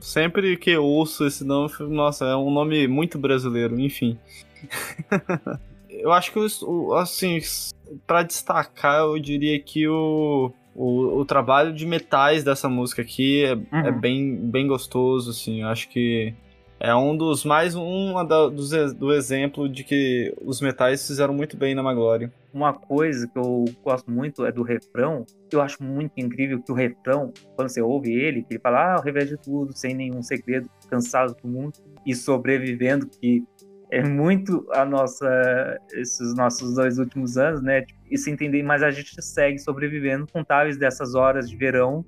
Sempre que ouço esse nome, nossa, é um nome muito brasileiro, enfim. eu acho que, assim, para destacar, eu diria que o, o, o, trabalho de metais dessa música aqui é, uhum. é, bem, bem gostoso, assim. Eu acho que é um dos mais um da, dos, do exemplo de que os metais fizeram muito bem na Maglória. Uma coisa que eu gosto muito é do refrão. Eu acho muito incrível que o refrão, quando você ouve ele, que ele fala, ah, ao revés de tudo, sem nenhum segredo, cansado do mundo e sobrevivendo, que é muito a nossa esses nossos dois últimos anos, né? E se entender, mas a gente segue sobrevivendo com tais dessas horas de verão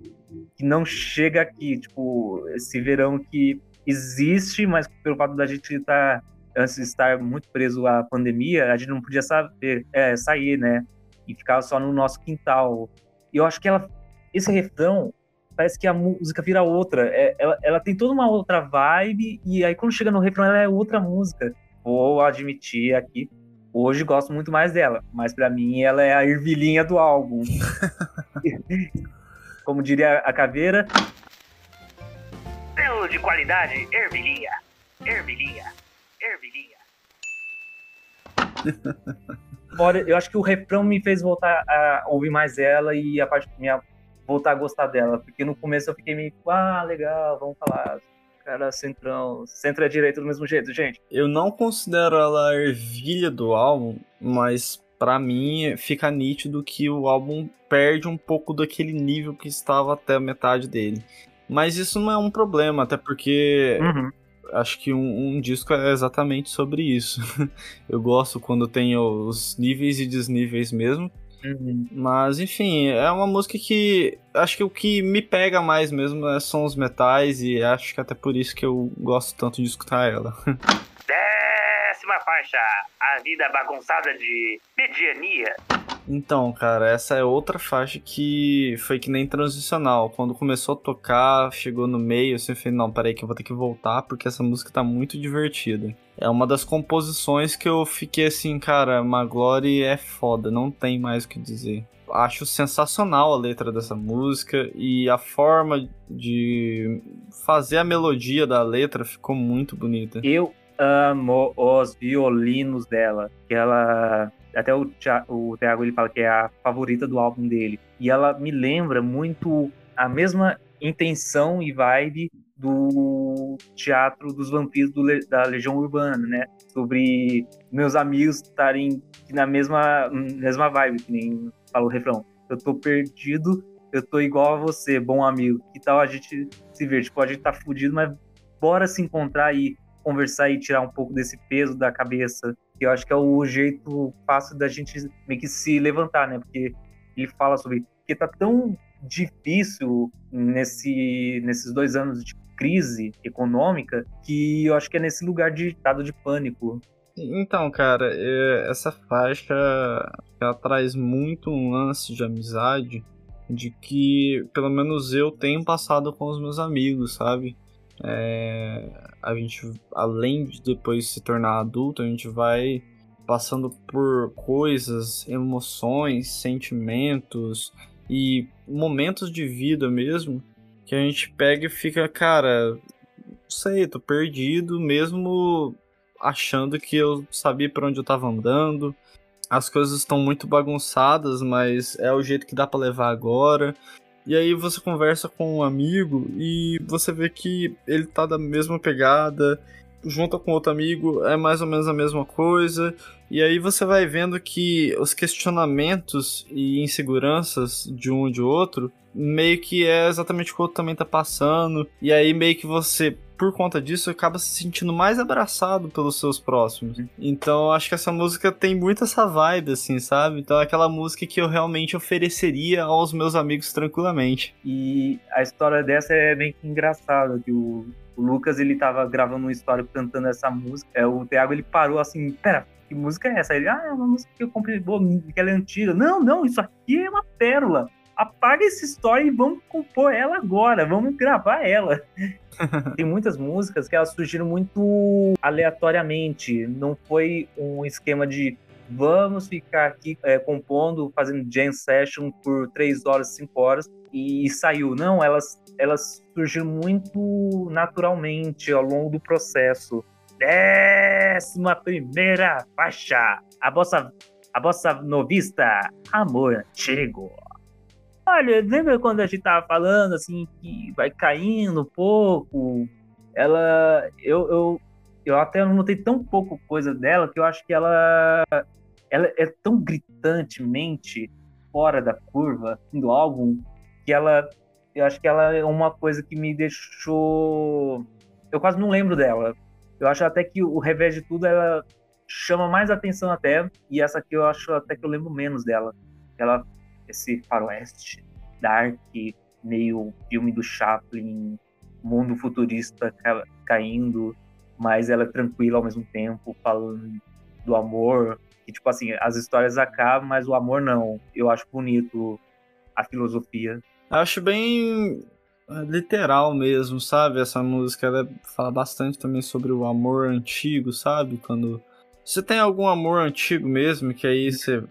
que não chega aqui, tipo, esse verão que existe, mas pelo fato da gente estar antes de estar muito preso à pandemia, a gente não podia saber é, sair, né? E ficava só no nosso quintal. E eu acho que ela esse refrão parece que a música vira outra. É, ela, ela tem toda uma outra vibe, e aí quando chega no refrão, ela é outra música vou admitir aqui, hoje gosto muito mais dela, mas para mim ela é a ervilhinha do álbum. Como diria a caveira. Selo de qualidade, ervilhinha, ervilhinha, ervilhinha. Fora, eu acho que o refrão me fez voltar a ouvir mais ela e a parte minha voltar a gostar dela, porque no começo eu fiquei meio, ah, legal, vamos falar cara centrão, centro é do mesmo jeito, gente. Eu não considero ela a ervilha do álbum, mas para mim fica nítido que o álbum perde um pouco daquele nível que estava até a metade dele. Mas isso não é um problema, até porque uhum. acho que um, um, disco é exatamente sobre isso. Eu gosto quando tem os níveis e desníveis mesmo. Mas, enfim, é uma música que acho que o que me pega mais mesmo é, são os metais e acho que até por isso que eu gosto tanto de escutar ela. Décima faixa, a vida bagunçada de mediania. Então, cara, essa é outra faixa que foi que nem transicional. Quando começou a tocar, chegou no meio, assim, eu falei, não, peraí que eu vou ter que voltar porque essa música tá muito divertida. É uma das composições que eu fiquei assim, cara, Maglory é foda, não tem mais o que dizer. Acho sensacional a letra dessa música e a forma de fazer a melodia da letra ficou muito bonita. Eu amo os violinos dela, que ela até o, o Thiago ele fala que é a favorita do álbum dele. E ela me lembra muito a mesma intenção e vibe do teatro dos vampiros do, da Legião Urbana, né? Sobre meus amigos estarem na mesma, mesma vibe, que nem fala o refrão. Eu tô perdido, eu tô igual a você, bom amigo. Que tal a gente se ver? Tipo, a gente tá fudido, mas bora se encontrar e conversar e tirar um pouco desse peso da cabeça que eu acho que é o jeito fácil da gente meio que se levantar, né? Porque ele fala sobre que tá tão difícil nesse, nesses dois anos de crise econômica que eu acho que é nesse lugar de estado de pânico. Então, cara, é, essa faixa ela traz muito um lance de amizade de que pelo menos eu tenho passado com os meus amigos, sabe? É, a gente, além de depois se tornar adulto, a gente vai passando por coisas, emoções, sentimentos e momentos de vida mesmo que a gente pega e fica, cara, não sei, tô perdido mesmo achando que eu sabia para onde eu tava andando. As coisas estão muito bagunçadas, mas é o jeito que dá para levar agora. E aí você conversa com um amigo e você vê que ele tá da mesma pegada junta com outro amigo, é mais ou menos a mesma coisa. E aí você vai vendo que os questionamentos e inseguranças de um e de outro meio que é exatamente o que o outro também tá passando. E aí meio que você, por conta disso, acaba se sentindo mais abraçado pelos seus próximos. Então acho que essa música tem muito essa vibe, assim, sabe? Então é aquela música que eu realmente ofereceria aos meus amigos tranquilamente. E a história dessa é bem engraçada, que o, o Lucas ele tava gravando uma história cantando essa música. É, o Thiago ele parou assim, pera, que música é essa? Ele, ah, é uma música que eu comprei, boa, que ela é antiga. Não, não, isso aqui é uma pérola apaga essa história e vamos compor ela agora, vamos gravar ela. Tem muitas músicas que elas surgiram muito aleatoriamente, não foi um esquema de vamos ficar aqui é, compondo, fazendo jam session por 3 horas, 5 horas e, e saiu. Não, elas, elas surgiram muito naturalmente ao longo do processo. Décima primeira faixa, a bossa, a bossa novista, Amor Antigo. Olha, lembra quando a gente tava falando assim que vai caindo um pouco? Ela. Eu, eu, eu até notei tão pouco coisa dela que eu acho que ela. Ela é tão gritantemente fora da curva do álbum que ela. Eu acho que ela é uma coisa que me deixou. Eu quase não lembro dela. Eu acho até que o revés de tudo ela chama mais atenção até. E essa aqui eu acho até que eu lembro menos dela. Ela esse faroeste dark, meio filme do Chaplin, mundo futurista ca caindo, mas ela é tranquila ao mesmo tempo, falando do amor. E, tipo assim, as histórias acabam, mas o amor não. Eu acho bonito a filosofia. Acho bem é, literal mesmo, sabe? Essa música ela fala bastante também sobre o amor antigo, sabe? Quando você tem algum amor antigo mesmo, que aí você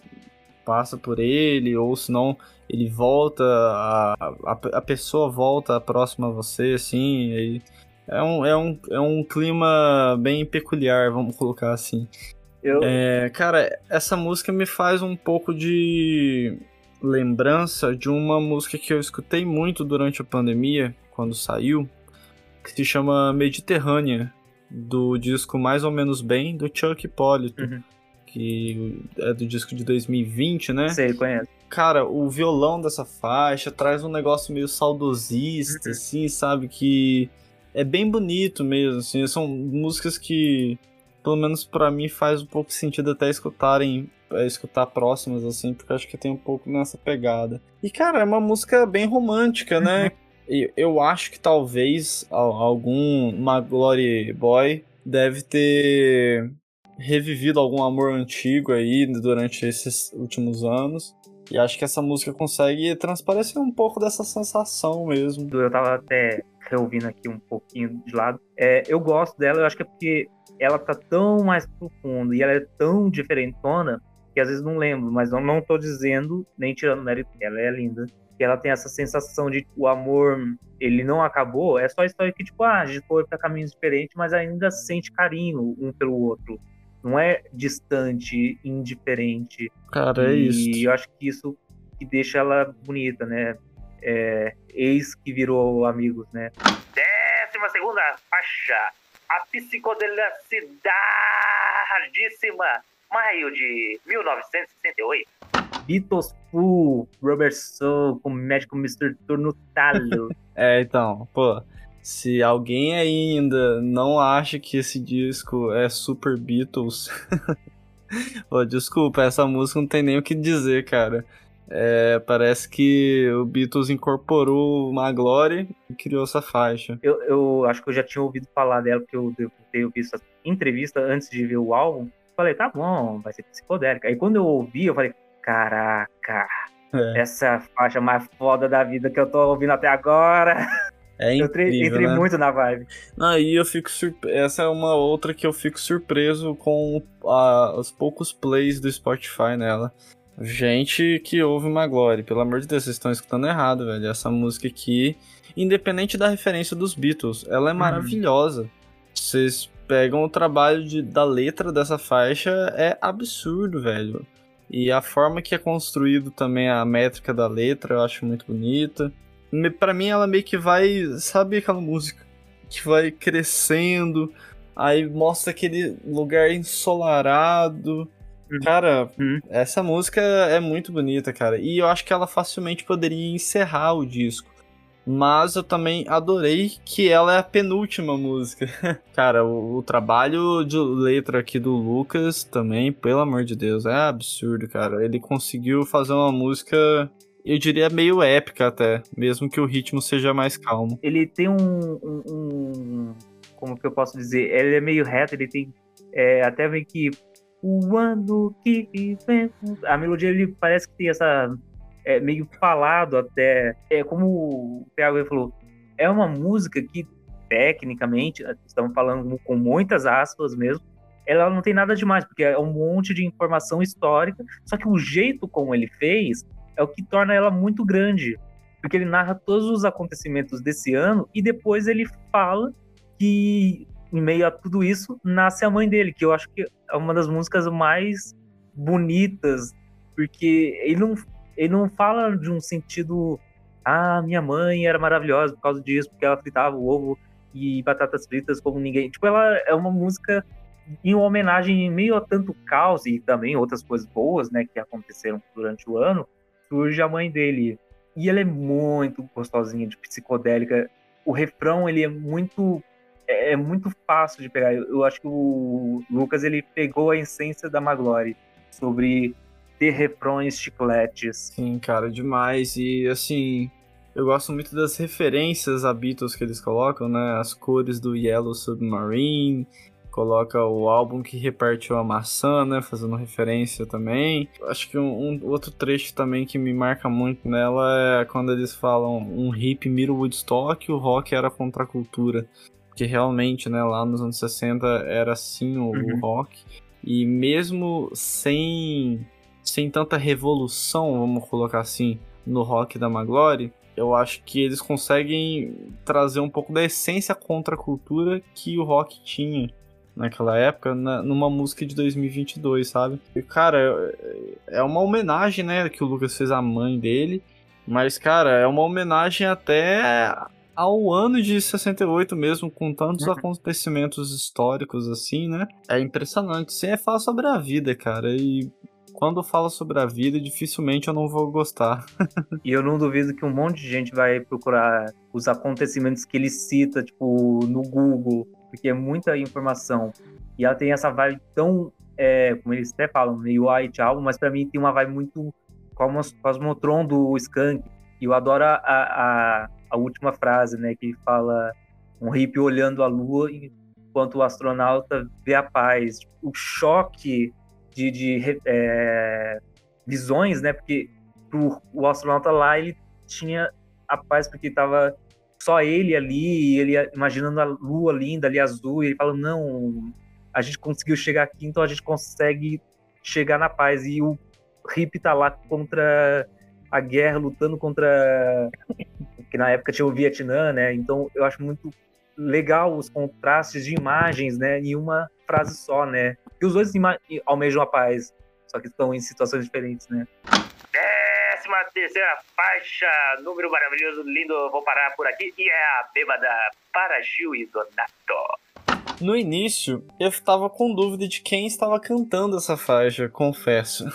passa por ele, ou senão ele volta, a, a, a pessoa volta próxima a você, assim, e é um, é, um, é um clima bem peculiar, vamos colocar assim. Eu... É, cara, essa música me faz um pouco de lembrança de uma música que eu escutei muito durante a pandemia, quando saiu, que se chama Mediterrânea, do disco Mais ou Menos Bem, do Chuck Hipólito. Uhum que é do disco de 2020, né? Sei, conheço. Cara, o violão dessa faixa traz um negócio meio saudosista, uhum. assim, sabe? Que é bem bonito mesmo, assim. São músicas que, pelo menos para mim, faz um pouco sentido até escutarem, é, escutar próximas, assim, porque acho que tem um pouco nessa pegada. E, cara, é uma música bem romântica, né? Uhum. Eu acho que talvez algum Maglory Boy deve ter revivido algum amor antigo aí durante esses últimos anos. E acho que essa música consegue transparecer um pouco dessa sensação mesmo. Eu tava até reouvindo aqui um pouquinho de lado. É, eu gosto dela, eu acho que é porque ela tá tão mais profunda e ela é tão diferentona que às vezes não lembro, mas eu não tô dizendo, nem tirando mérito, ela é linda. Que ela tem essa sensação de o amor, ele não acabou, é só a história que, tipo, ah, a gente foi pra caminhos diferentes, mas ainda sente carinho um pelo outro não é distante, indiferente. Cara, é isso. E eu acho que isso que deixa ela bonita, né? É, ex que virou amigos, né? Décima segunda faixa, a psicodelicidadíssima maio de 1968. Beatles Full, Rubber Soul, com médico Mr. Turno Talo. é, então, pô, se alguém ainda não acha que esse disco é super Beatles, Pô, desculpa, essa música não tem nem o que dizer, cara. É, parece que o Beatles incorporou uma glória e criou essa faixa. Eu, eu, acho que eu já tinha ouvido falar dela, porque eu, eu tenho visto a entrevista antes de ver o álbum. Falei, tá bom, vai ser psicodélica. Aí quando eu ouvi, eu falei, caraca, é. essa faixa mais foda da vida que eu tô ouvindo até agora. É incrível, eu entrei né? muito na vibe. Aí eu fico surpreso. Essa é uma outra que eu fico surpreso com a, os poucos plays do Spotify nela. Gente que ouve Maglore, pelo amor de Deus, vocês estão escutando errado, velho. Essa música aqui, independente da referência dos Beatles, ela é uhum. maravilhosa. Vocês pegam o trabalho de, da letra dessa faixa, é absurdo, velho. E a forma que é construído também a métrica da letra, eu acho muito bonita para mim ela meio que vai, sabe aquela música que vai crescendo, Aí mostra aquele lugar ensolarado. Uhum. Cara, Uhum. essa música é muito bonita, cara. E eu acho que ela facilmente poderia encerrar o disco. Mas eu também adorei que ela é a penúltima música. cara, o, o trabalho de letra aqui do Lucas também, pelo amor de Deus, é absurdo, cara. Ele conseguiu fazer uma música, eu diria, meio épica até, mesmo que o ritmo seja mais calmo. Ele tem um, um- um- Como que eu posso dizer? Ele é meio reto, ele tem. é, até meio que. O ano que vivemos. A melodia ele parece que tem essa. É meio falado até. É como o Thiago falou. É uma música que, tecnicamente, estamos falando com muitas aspas mesmo. Ela não tem nada demais, porque é um monte de informação histórica. Só que o jeito como ele fez é o que torna ela muito grande porque ele narra todos os acontecimentos desse ano e depois ele fala que em meio a tudo isso nasce a mãe dele, que eu acho que é uma das músicas mais bonitas, porque ele não, ele não fala de um sentido ah, minha mãe era maravilhosa por causa disso, porque ela fritava o ovo e batatas fritas como ninguém. Tipo, ela é uma música em homenagem em meio a tanto caos e também outras coisas boas, né, que aconteceram durante o ano, surge a mãe dele e ela é muito gostosinha, de psicodélica. O refrão, ele é muito é é muito fácil de pegar. Eu, eu acho que o Lucas ele pegou a essência da Maglore sobre ter refrões chicletes. Sim, cara, demais. E assim, eu gosto muito das referências a Beatles que eles colocam, né? As cores do Yellow Submarine, coloca o álbum que repartiu a maçã, né? Fazendo referência também. Acho que um, um outro trecho também que me marca muito nela é quando eles falam um hip mira o Woodstock, o rock era contra a cultura. Que realmente, né, lá nos anos 60 era assim o, o Uhum. rock. E mesmo sem, sem tanta revolução, vamos colocar assim, no rock da Maglore, eu acho que eles conseguem trazer um pouco da essência contra a cultura que o rock tinha naquela época, na- numa música de 2022, sabe? E, cara, é uma homenagem, né, que o Lucas fez à mãe dele, mas, cara, é uma homenagem até ao ano de 68 mesmo, com tantos Uhum. acontecimentos históricos assim, né? É impressionante. Sim, é falar sobre a vida, cara, e quando fala sobre a vida, dificilmente eu não vou gostar. E eu não duvido que um monte de gente vai procurar os acontecimentos que ele cita, tipo, no Google, porque é muita informação. E ela tem essa vibe tão, é, como eles até falam, meio white album, mas pra mim tem uma vibe muito Cosmotron do Skank. E eu adoro a, a, a última frase, né, que fala um hippie olhando a lua enquanto o astronauta vê a paz. O choque de, de é, visões, né, porque pro, o astronauta lá, ele tinha a paz porque tava só ele ali, ele imaginando a lua linda ali azul, e ele falando: não, a gente conseguiu chegar aqui, então a gente consegue chegar na paz. E o Rip tá lá contra a guerra, lutando contra. que na época tinha o Vietnã, né? Então eu acho muito legal os contrastes de imagens, né? Em uma frase só, né? E os dois almejam a paz, só que estão em situações diferentes, né? É! 13 faixa, número maravilhoso, lindo. Vou parar por aqui. E é a bêbada para Gil e Donato. No início, eu estava com dúvida de quem estava cantando essa faixa, confesso.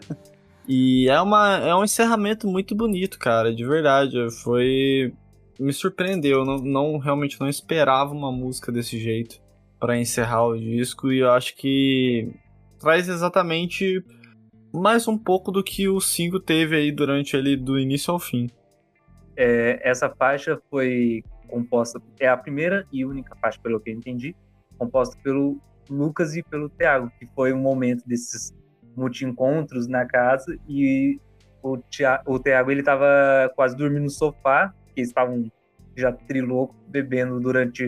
e é, uma, é um encerramento muito bonito, cara, de verdade. Foi. Me surpreendeu, não, não realmente não esperava uma música desse jeito para encerrar o disco, e eu acho que traz exatamente mais um pouco do que o 5 teve aí durante ele do início ao fim. É, essa faixa foi composta, é a primeira e única faixa, pelo que eu entendi, composta pelo Lucas e pelo Thiago, que foi um momento desses multi-encontros na casa e o, Thia- o Thiago ele tava quase dormindo no sofá, que estavam já trilouco bebendo durante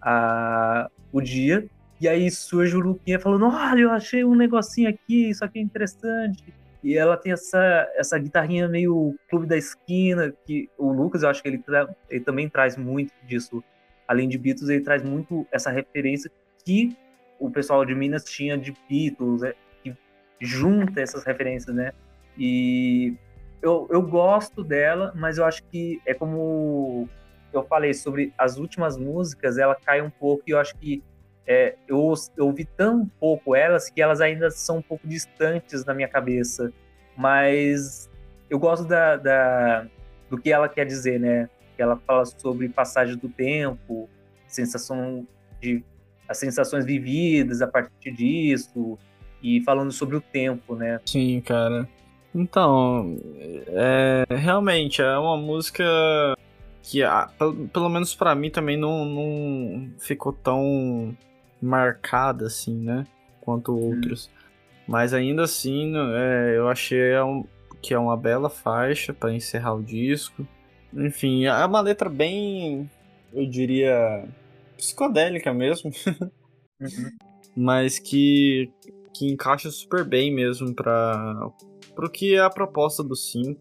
a, o dia. E aí surge o Luquinha falando: Olha, eu achei um negocinho aqui, isso aqui é interessante. E ela tem essa, essa guitarrinha meio clube da esquina, que o Lucas, eu acho que ele, ele também traz muito disso. Além de Beatles, ele traz muito essa referência que o pessoal de Minas tinha de Beatles, é, que junta essas referências, né? E eu, eu gosto dela, mas eu acho que é como eu falei sobre as últimas músicas, ela cai um pouco e eu acho que é, eu, eu ouvi tão pouco elas que elas ainda são um pouco distantes na minha cabeça. Mas eu gosto da, da, do que ela quer dizer, né? Que ela fala sobre passagem do tempo, sensação de as sensações vividas a partir disso e falando sobre o tempo, né? Sim, cara. Então, é, realmente é uma música que, pelo, pelo menos para mim, também não, não ficou tão marcada assim, né? Quanto hum. outros. Hum. Mas ainda assim, é, eu achei é que é uma bela faixa para encerrar o disco. Enfim, é uma letra bem, eu diria, psicodélica mesmo. uhum. Mas que, que encaixa super bem mesmo para pro que é a proposta do Sim.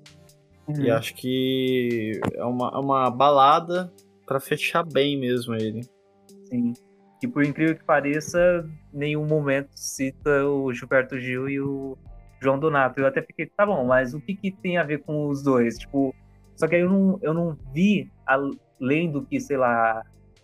Uhum. E acho que é uma, é uma balada para fechar bem mesmo ele. Sim. E por incrível que pareça, nenhum momento cita o Gilberto Gil e o João Donato. Eu até fiquei, tá bom, mas o que, que tem a ver com os dois? Tipo, só que aí eu não, eu não vi, além do que, sei lá,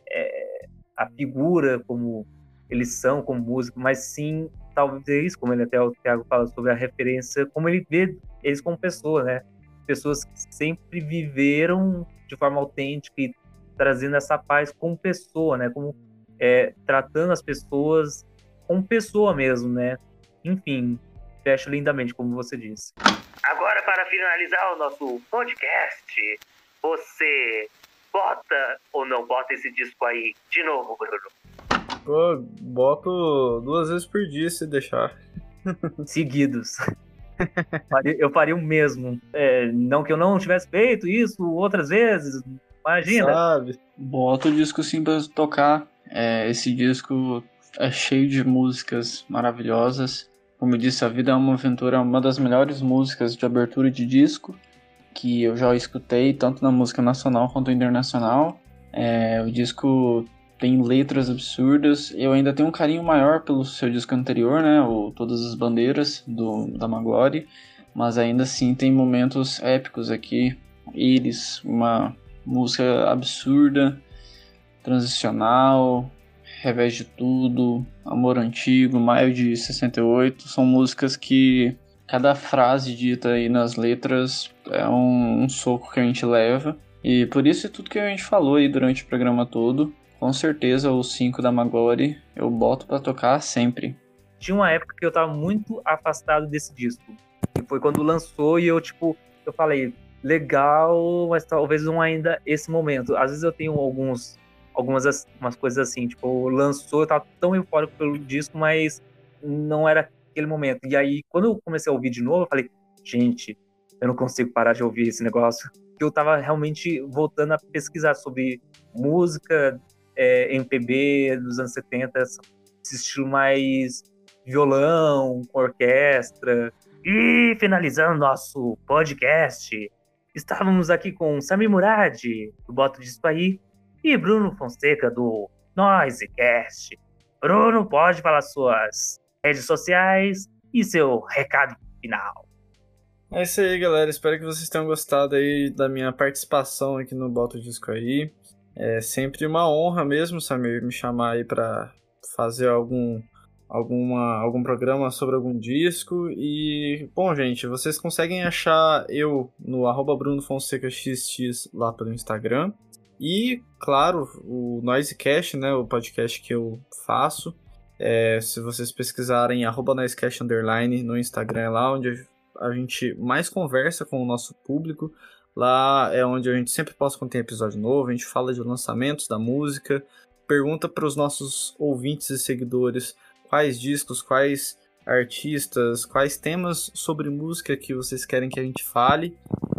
é, a figura como eles são como músico, mas sim talvez, como ele até o Thiago fala sobre a referência, como ele vê eles como pessoa, né? Pessoas que sempre viveram de forma autêntica e trazendo essa paz como pessoa, né? Como é, tratando as pessoas como pessoa mesmo, né? Enfim, fecha lindamente, como você disse. Agora, para finalizar o nosso podcast, você bota ou não bota esse disco aí de novo, Bruno? Pô, boto duas vezes por dia se deixar. Seguidos. eu faria o mesmo. É, não que eu não tivesse feito isso outras vezes. Imagina. Sabe? Boto o disco sim pra tocar. É, esse disco é cheio de músicas maravilhosas. Como eu disse, A Vida é uma Aventura é uma das melhores músicas de abertura de disco que eu já escutei, tanto na música nacional quanto internacional. É, o disco tem letras absurdas. Eu ainda tenho um carinho maior pelo seu disco anterior, né? O Todas as Bandeiras, do, da Maglore. Mas ainda assim tem momentos épicos aqui. Iris, uma música absurda, transicional, Revés de Tudo, Amor Antigo, Maio de 68. São músicas que cada frase dita aí nas letras é um, um soco que a gente leva. E por isso é tudo que a gente falou aí durante o programa todo com certeza o 5 da Magori eu boto para tocar sempre. Tinha uma época que eu tava muito afastado desse disco. E foi quando lançou e eu, tipo, eu falei, legal, mas talvez não ainda esse momento. Às vezes eu tenho alguns algumas umas coisas assim, tipo, lançou, eu tava tão eufórico pelo disco, mas não era aquele momento. E aí, quando eu comecei a ouvir de novo, eu falei, gente, eu não consigo parar de ouvir esse negócio. Eu tava realmente voltando a pesquisar sobre música é, MPB dos anos 70, esse estilo mais violão, com orquestra. E finalizando nosso podcast, estávamos aqui com Sami Murad, do Boto de Aí, e Bruno Fonseca, do Noisecast. Bruno, pode falar suas redes sociais e seu recado final. É isso aí, galera. Espero que vocês tenham gostado aí da minha participação aqui no Boto Disco aí. É sempre uma honra mesmo, Samir, me chamar aí para fazer algum, alguma, algum programa sobre algum disco. E, bom, gente, vocês conseguem achar eu no BrunoFonsecaXX lá pelo Instagram. E, claro, o Noisecast, né, o podcast que eu faço. É, se vocês pesquisarem arroba Noisecast Underline no Instagram, é lá onde a gente mais conversa com o nosso público. Lá é onde a gente sempre posta quando tem episódio novo, a gente fala de lançamentos da música, pergunta para os nossos ouvintes e seguidores quais discos, quais artistas, quais temas sobre música que vocês querem que a gente fale.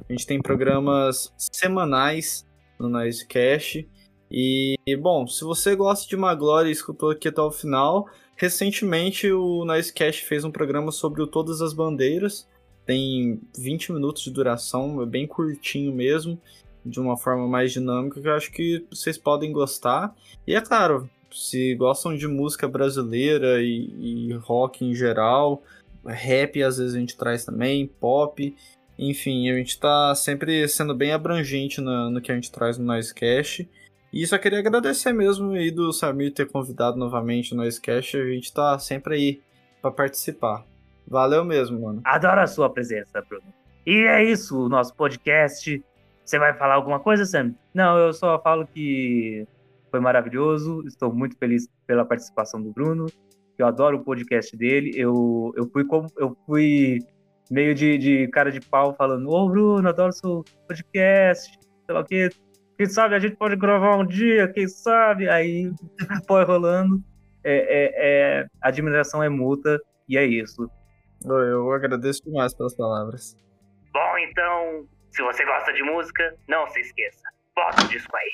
A gente tem programas semanais no Noisecast. E, bom, se você gosta de Maglore e escutou aqui até o final, recentemente o Noisecast fez um programa sobre o Todas as Bandeiras tem 20 minutos de duração, é bem curtinho mesmo, de uma forma mais dinâmica, que eu acho que vocês podem gostar. E é claro, se gostam de música brasileira e, e rock em geral, rap às vezes a gente traz também, pop, enfim, a gente está sempre sendo bem abrangente no, no que a gente traz no Noisecast. E só queria agradecer mesmo aí do Samir ter convidado novamente o Noisecast. A gente tá sempre aí para participar. Valeu mesmo, mano. Adoro a sua presença, Bruno. E é isso, o nosso podcast. Você vai falar alguma coisa, Sam? Não, eu só falo que foi maravilhoso. Estou muito feliz pela participação do Bruno. Eu adoro o podcast dele. Eu, eu fui eu fui meio de, de cara de pau falando: Ô Bruno, adoro seu podcast. Sei lá o que. Quem sabe a gente pode gravar um dia, quem sabe? Aí foi rolando. É, é, é, a admiração é mútua e é isso. Eu agradeço demais pelas palavras. Bom, então, se você gosta de música, não se esqueça. Bota o disco aí.